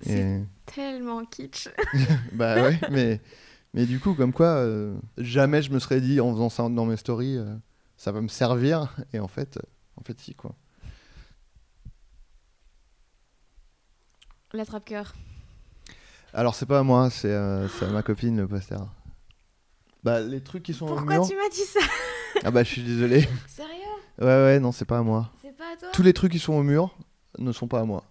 C'est tellement kitsch. bah ouais, mais, mais du coup, comme quoi, euh, jamais je me serais dit en faisant ça dans mes stories, euh, ça va me servir. Et en fait, en fait, si, quoi. L'attrape-cœur. Alors, c'est pas à moi, c'est euh, à ma copine le poster. Bah, les trucs qui sont Pourquoi au mur. tu m'as dit ça Ah bah, je suis désolé. Sérieux? Ouais, ouais, non, c'est pas à moi. C'est pas à toi? Tous les trucs qui sont au mur ne sont pas à moi.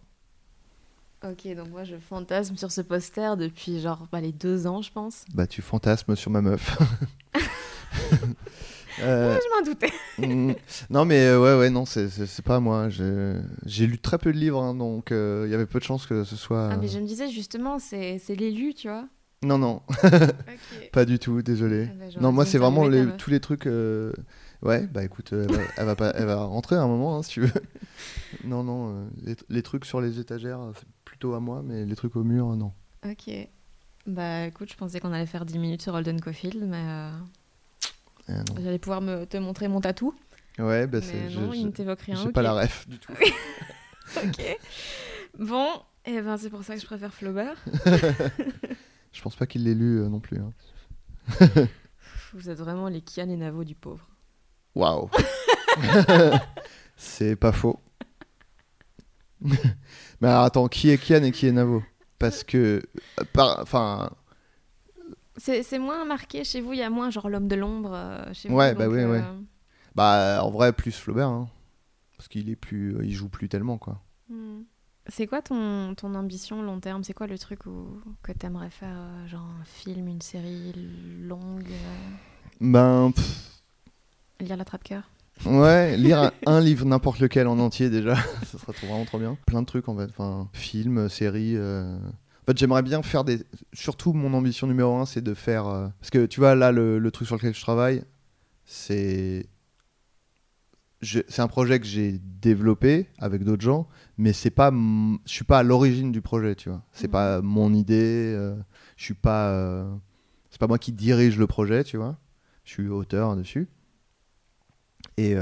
Ok, donc moi je fantasme sur ce poster depuis genre bah, les deux ans, je pense. Bah, tu fantasmes sur ma meuf. Euh, je m'en doutais. Mm. non, mais euh, ouais, ouais, non, c'est pas moi. J'ai lu très peu de livres, hein, donc euh, il y avait peu de chances que ce soit. Ah, mais je me disais justement, c'est l'élu, tu vois. Non, non. pas du tout, désolé. Ah, bah, non, moi, c'est vraiment les, tous les trucs. Ouais, bah écoute, elle va, pas, elle va rentrer un moment, hein, si tu veux. non, non, les, les, trucs sur les étagères, c'est plutôt à moi, mais les trucs au mur, non. Ok. Bah écoute, je pensais qu'on allait faire 10 minutes sur Holden Caulfield, mais. Ah, J'allais pouvoir me, te montrer mon tatou. Ouais, bah c'est. Non, il ne t'évoque rien. J'ai pas la ref du tout. ok. Bon, et eh ben c'est pour ça que je préfère Flaubert. je pense pas qu'il l'ait lu euh, non plus. Hein. Vous êtes vraiment les Kian et Navo du pauvre. Waouh. c'est pas faux. Mais alors attends, qui est Kian et qui est Navo? Parce que, euh, enfin, c'est moins marqué chez vous, il y a moins genre l'homme de l'ombre euh, chez ouais, vous. Bah oui, ouais. Euh, bah en vrai plus Flaubert, hein. parce qu'il est plus, euh, il joue plus tellement quoi. Hmm. C'est quoi ton, ton ambition long terme? C'est quoi le truc où, que t'aimerais faire, genre un film, une série longue Ben. Lire la trappe cœur. Ouais, lire un, livre n'importe lequel en entier déjà, ça serait vraiment trop bien. Plein de trucs en fait, enfin film, série fait, j'aimerais bien faire des. Surtout, mon ambition numéro un, c'est de faire. Euh, parce que tu vois, là, le, truc sur lequel je travaille, c'est. C'est un projet que j'ai développé avec d'autres gens, mais c'est pas. Je suis pas à l'origine du projet, tu vois. C'est pas mmh. mon idée. Euh, je suis pas. Euh, c'est pas moi qui dirige le projet, tu vois. Je suis auteur dessus. Et.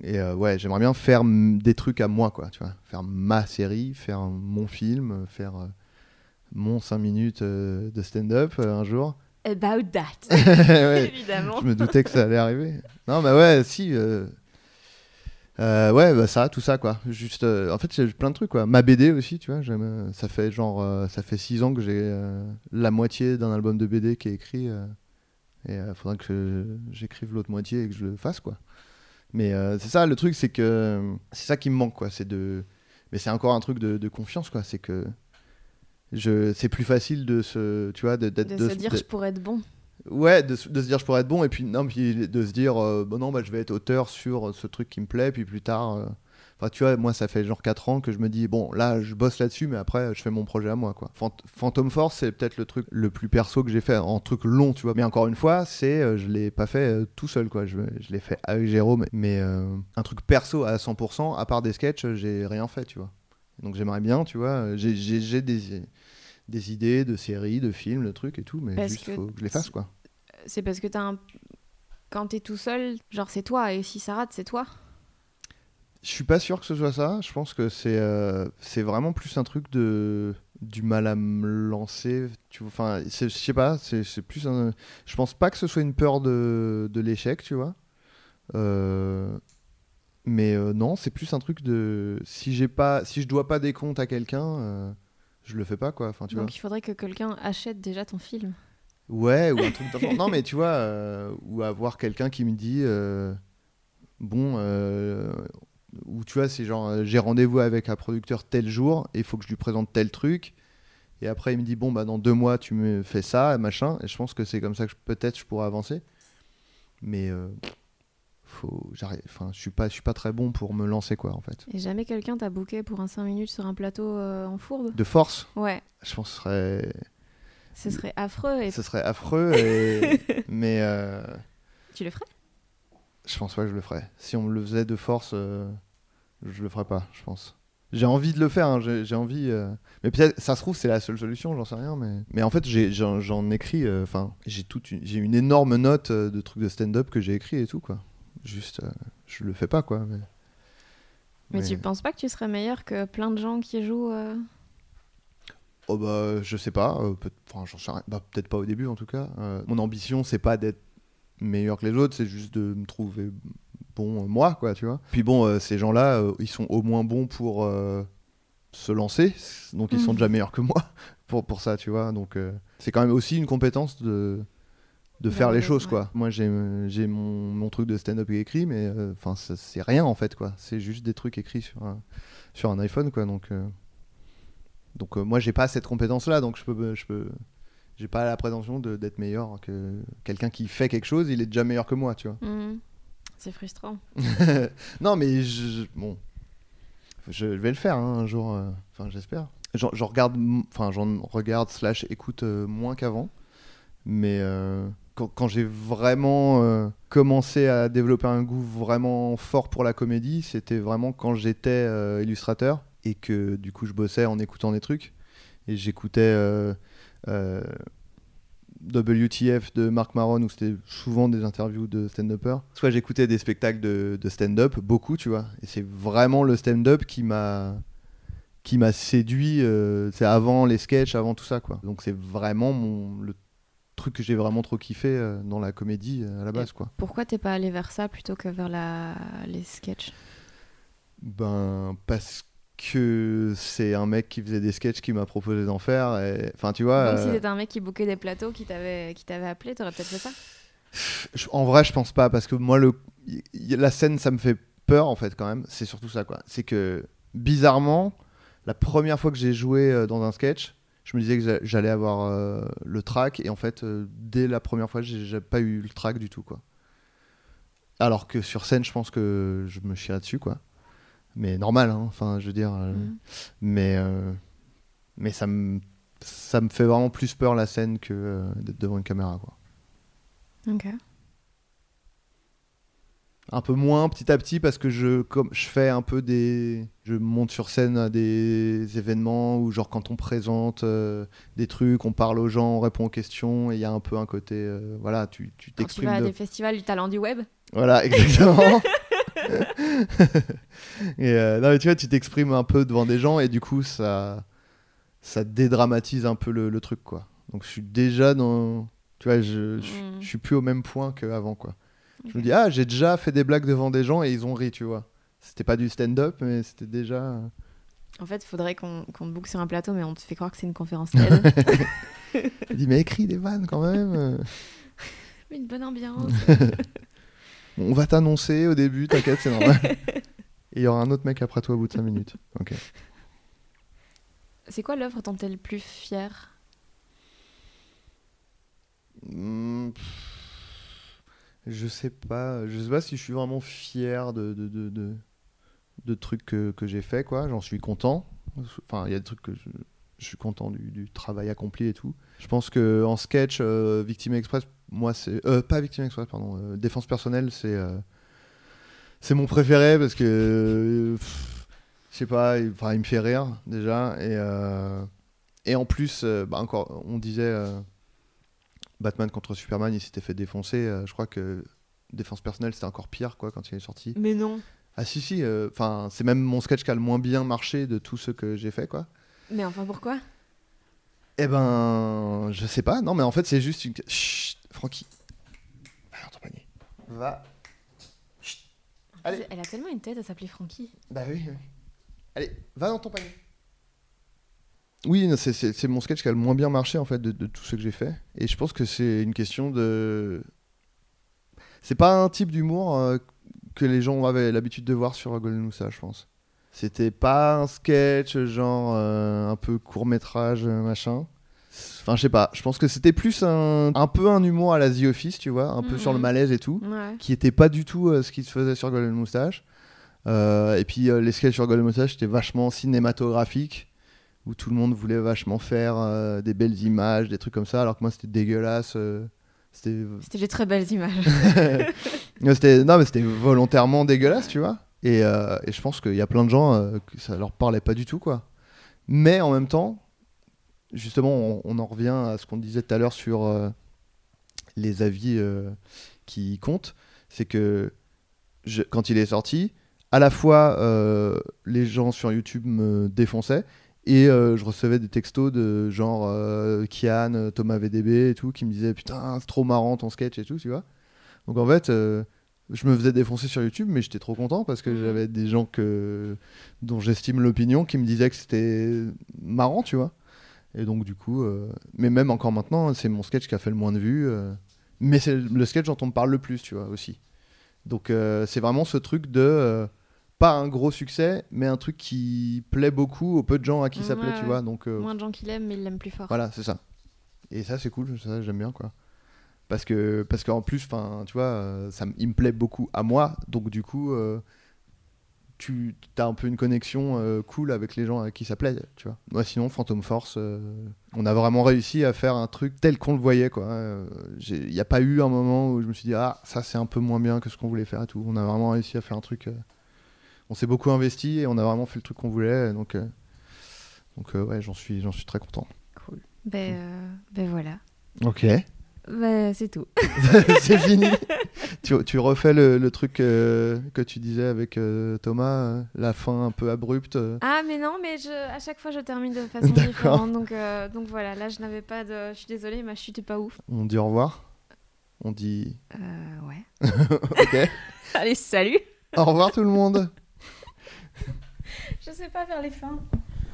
Et euh, ouais, j'aimerais bien faire des trucs à moi, quoi, tu vois. Faire ma série, faire mon film, faire euh, mon 5 minutes euh, de stand-up un jour. About that. Évidemment. Je me doutais que ça allait arriver. Non, mais ouais, si. ouais, bah ça, tout ça, quoi. Juste, en fait, j'ai plein de trucs, quoi. Ma BD aussi, tu vois. ça fait genre, ça fait 6 ans que j'ai la moitié d'un album de BD qui est écrit. et il faudra que j'écrive l'autre moitié et que je le fasse, quoi. Mais euh, c'est ça, le truc, c'est que c'est ça qui me manque, quoi. C'est de. Mais c'est encore un truc de, confiance, quoi. C'est que je, c'est plus facile de se, tu vois, de, de, de se dire je pourrais être bon. Ouais, de, se dire je pourrais être bon et puis non, puis de se dire euh, bon non, bah, je vais être auteur sur ce truc qui me plaît, puis plus tard, tu vois, moi, ça fait genre 4 ans que je me dis, bon, là, je bosse là-dessus, mais après, je fais mon projet à moi, quoi. Phantom Force, c'est peut-être le truc le plus perso que j'ai fait, en truc long, tu vois. Mais encore une fois, c'est, euh, je l'ai pas fait euh, tout seul, quoi. Je, je l'ai fait avec Jérôme, mais euh, un truc perso à 100%, à part des sketchs, j'ai rien fait, tu vois. Donc j'aimerais bien, tu vois, j'ai des, des idées de séries, de films, de trucs et tout, mais juste, faut que je les fasse, quoi. C'est parce que t'as un... Quand t'es tout seul, genre c'est toi, et si ça rate, c'est toi je suis pas sûr que ce soit ça. Je pense que c'est euh, c'est vraiment plus un truc de du mal à me lancer. Tu enfin, je sais pas. C'est plus un. Je pense pas que ce soit une peur de, de l'échec, tu vois. Euh, mais euh, non, c'est plus un truc de si j'ai pas si je dois pas des comptes à quelqu'un, je le fais pas quoi. Enfin, tu Donc il faudrait que quelqu'un achète déjà ton film. Ouais, ou un truc. non, mais tu vois, ou avoir quelqu'un qui me dit bon où tu vois, c'est genre, euh, j'ai rendez-vous avec un producteur tel jour, et il faut que je lui présente tel truc. Et après, il me dit, bon, bah, dans deux mois, tu me fais ça, machin. Et je pense que c'est comme ça que peut-être je pourrais avancer. Mais euh, faut, j'arrive, enfin, je suis pas, je suis pas très bon pour me lancer quoi en fait. Et jamais quelqu'un t'a booké pour un 5 minutes sur un plateau euh, en fourbe? De force, Ouais, je pense que ce serait, ce serait affreux. Et ce serait affreux. et- mais euh, tu le ferais? Je pense pas que je le ferais. Si on me le faisait de force, euh, je le ferais pas, je pense. J'ai envie de le faire, hein, j'ai envie. euh, Mais peut-être, ça se trouve, c'est la seule solution, j'en sais rien. Mais, mais en fait, j'en écris. euh, Enfin, j'ai toute une, j'ai une énorme note de trucs de stand-up que j'ai écrit et tout, quoi. Juste, je le fais pas, quoi. Mais, Mais, tu penses pas que tu serais meilleur que plein de gens qui jouent Oh bah, je sais pas. euh, peut- Enfin. Bah, peut-être pas au début, en tout cas. Mon ambition, c'est pas d'être meilleur que les autres, c'est juste de me trouver bon euh, moi, quoi, tu vois. Puis bon, euh, ces gens-là, euh, ils sont au moins bons pour se lancer, donc ils sont Mhm. déjà meilleurs que moi pour, pour ça, tu vois. Donc c'est quand même aussi une compétence de de faire les choses, ouais. quoi. Moi, j'ai j'ai mon, mon truc de stand-up écrit, mais enfin, c'est rien en fait, quoi. C'est juste des trucs écrits sur un, sur un iPhone, quoi. Donc euh, donc euh, moi, j'ai pas cette compétence-là, donc je peux je peux j'ai pas la prétention de- d'être meilleur que quelqu'un qui fait quelque chose, il est déjà meilleur que moi, tu vois. hmm, C'est frustrant. non, mais je, bon, je vais le faire hein, un jour. euh, Enfin, j'espère. J'en regarde, enfin, j'en regarde slash écoute euh, moins qu'avant, mais euh, quand, quand j'ai vraiment commencé à développer un goût vraiment fort pour la comédie, c'était vraiment quand j'étais illustrateur et que du coup je bossais en écoutant des trucs et j'écoutais. Euh, WTF de Marc Maron où c'était souvent des interviews de stand-uppers. Soit j'écoutais des spectacles de, de stand-up, beaucoup, tu vois. Et c'est vraiment le stand-up qui m'a qui m'a séduit. euh, c'est avant les sketchs, avant tout ça, quoi. Donc c'est vraiment mon, le truc que j'ai vraiment trop kiffé euh, dans la comédie euh, à la base, quoi. Pourquoi t'es pas allé vers ça plutôt que vers la... les sketchs? Ben parce que c'est un mec qui faisait des sketchs qui m'a proposé d'en faire. et- Enfin, tu vois. Donc si euh, t'étais un mec qui bookait des plateaux, qui t'avait qui t'avait appelé, t'aurais peut-être fait ça en vrai, je pense pas parce que moi, le, la scène, ça me fait peur en fait quand même. C'est surtout ça quoi. C'est que bizarrement, la première fois que j'ai joué euh, dans un sketch, je me disais que j'a- j'allais avoir euh, le track et en fait, euh, dès la première fois, j'ai j'ai pas eu le track du tout quoi. Alors que sur scène, je pense que je me chierais dessus quoi. Mais normal, hein. enfin, je veux dire. euh, Mhm. Mais euh, mais ça me ça me fait vraiment plus peur la scène que euh, d'être devant une caméra quoi. Ok. un peu moins petit à petit parce que je comme je fais un peu des je monte sur scène à des événements où genre quand on présente euh, des trucs on parle aux gens on répond aux questions et il y a un peu un côté euh, voilà tu tu Quand tu t'exprimes vas à de- des festivals du talent du web voilà exactement et euh, non mais tu vois tu t'exprimes un peu devant des gens et du coup ça ça dédramatise un peu le, le truc quoi donc je suis déjà dans tu vois je, je, Mm. je suis plus au même point qu'avant quoi je me dis, ah, j'ai déjà fait des blagues devant des gens et ils ont ri, tu vois. C'était pas du stand-up, mais c'était déjà. En fait, il faudrait qu'on te book sur un plateau, mais on te fait croire que c'est une conférence TED. Je dis, mais écris des vannes quand même. une bonne ambiance. On va t'annoncer au début, t'inquiète, c'est normal. Et il y aura un autre mec après toi au bout de 5 minutes. Ok. C'est quoi l'œuvre dont t'es le plus fier? Hmm, Je sais pas. Je sais pas si je suis vraiment fier de, de, de, de, de trucs que, que j'ai fait, quoi. J'en suis content. Enfin, il y a des trucs que je, je suis content du, du travail accompli et tout. Je pense que en sketch, euh, Victime Express, moi, c'est. euh, pas Victime Express, pardon. euh, Défense personnelle, c'est. euh, c'est mon préféré parce que. je sais pas, il, enfin, il me fait rire déjà. Et, euh, et en plus, euh, bah, encore, on disait. euh, Batman contre Superman, il s'était fait défoncer. euh, je crois que Défense personnelle, c'était encore pire quoi quand il est sorti. Mais non. Ah si si, euh, enfin c'est même mon sketch qui a le moins bien marché de tous ceux que j'ai fait quoi. Mais enfin, pourquoi? Eh ben, je sais pas. Non mais en fait c'est juste une. Chut, Francky. Va dans ton panier. Va. Chut. Allez. Elle a tellement une tête à s'appeler Frankie. Bah oui. oui. Allez, va dans ton panier. Oui, c'est- mon sketch qui a le moins bien marché en fait de, de tout ce que j'ai fait. Et je pense que c'est une question de. C'est pas un type d'humour euh, que les gens avaient l'habitude de voir sur Golden Moustache, je pense. C'était pas un sketch genre euh, un peu court métrage machin. Enfin, je sais pas. Je pense que c'était plus un, un peu un humour à la The Office, tu vois, un peu sur le Mhm. malaise et tout, Ouais. qui était pas du tout euh, ce qui se faisait sur Golden Moustache. Euh, et puis euh, les sketchs sur Golden Moustache, c'était vachement cinématographique, où tout le monde voulait vachement faire euh, des belles images, des trucs comme ça, alors que moi c'était dégueulasse. c'était C'était des très belles images. C'était non mais c'était volontairement dégueulasse tu vois et, et je pense qu'il y a plein de gens que ça leur parlait pas du tout quoi mais en même temps justement on, on en revient à ce qu'on disait tout à l'heure sur euh, les avis euh, qui comptent c'est que je- quand il est sorti à la fois euh, les gens sur YouTube me défonçaient et je recevais des textos de genre Kian, Thomas VDB et tout qui me disaient putain c'est trop marrant ton sketch et tout tu vois donc en fait, je me faisais défoncer sur YouTube, mais j'étais trop content parce que Mhm. j'avais des gens que, dont j'estime l'opinion qui me disaient que c'était marrant, tu vois. Et donc du coup, euh, mais même encore maintenant, c'est mon sketch qui a fait le moins de vues. euh, mais c'est le sketch dont on me parle le plus, tu vois, aussi. Donc euh, c'est vraiment ce truc de... pas un gros succès, mais un truc qui plaît beaucoup aux peu de gens à qui ça Ouais, plaît, tu vois. Donc euh, Moins de gens qui l'aiment, mais ils l'aiment plus fort. voilà, c'est ça. Et ça, c'est cool, ça, j'aime bien, quoi. Parce que parce qu'en plus, enfin, tu vois, ça, il me plaît beaucoup à moi, donc du coup, euh, tu as un peu une connexion euh, cool avec les gens à qui ça plaît, tu vois. Moi, sinon, Phantom Force, euh, on a vraiment réussi à faire un truc tel qu'on le voyait, quoi. Euh, j'ai- Il n'y a pas eu un moment où je me suis dit, ah, ça, c'est un peu moins bien que ce qu'on voulait faire et tout. On a vraiment réussi à faire un truc. euh, on s'est beaucoup investi et on a vraiment fait le truc qu'on voulait, donc, euh, donc euh, ouais, j'en suis, suis très content. Cool. Ben, euh, ben voilà. Ok. Ben, c'est tout. c'est fini. tu, tu refais le, le truc euh, que tu disais avec euh, Thomas, euh, la fin un peu abrupte. Ah, mais non, mais je, à chaque fois, je termine de façon différente. Donc, euh, donc voilà, là, je n'avais pas de. Je suis désolée, ma chute est pas ouf. On dit au revoir? On dit Euh, ouais. ok. Allez, salut au revoir tout le monde. Je sais pas faire les fins.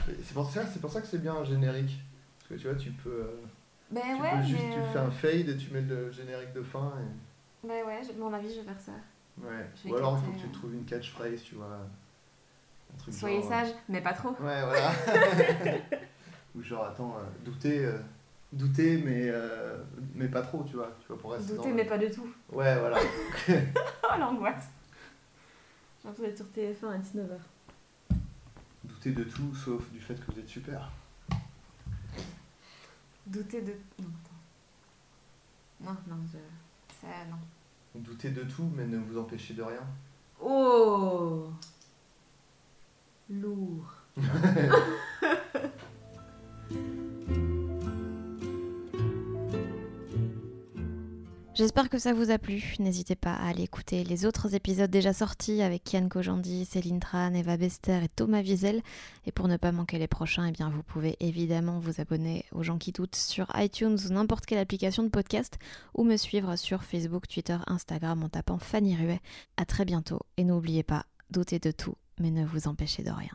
C'est pour ça, c'est pour ça que c'est bien un générique. Parce que tu vois, tu peux, euh, Ben tu ouais, peux juste, mais, tu euh, fais un fade et tu mets le générique de fin. Et... Ben ouais, je- mon avis, je vais faire ça. Ouais. Ou alors il faut que tu euh, trouves une catchphrase, tu vois. Un truc Soyez genre, sage, mais pas trop. euh, Ouais, voilà. Ou genre, attends, euh, douter, euh, douter, mais, euh, mais pas trop, tu vois. Tu vois pour rester Douter, dans mais pas du tout. Ouais, voilà. Oh, l'angoisse. J'ai l'impression d'être sur TF1 à 19h. Douter de tout sauf du fait que vous êtes super. Douter de. Non, attends. Non, non, je. Ça, non. Doutez de tout, mais ne vous empêchez de rien. Oh Lourd. J'espère que ça vous a plu. N'hésitez pas à aller écouter les autres épisodes déjà sortis avec Kian Kojandi, Céline Tran, Eva Bester et Thomas Wiesel. Et pour ne pas manquer les prochains, eh bien vous pouvez évidemment vous abonner aux gens qui doutent sur iTunes ou n'importe quelle application de podcast ou me suivre sur Facebook, Twitter, Instagram en tapant Fanny Ruet. À très bientôt et n'oubliez pas, doutez de tout, mais ne vous empêchez de rien.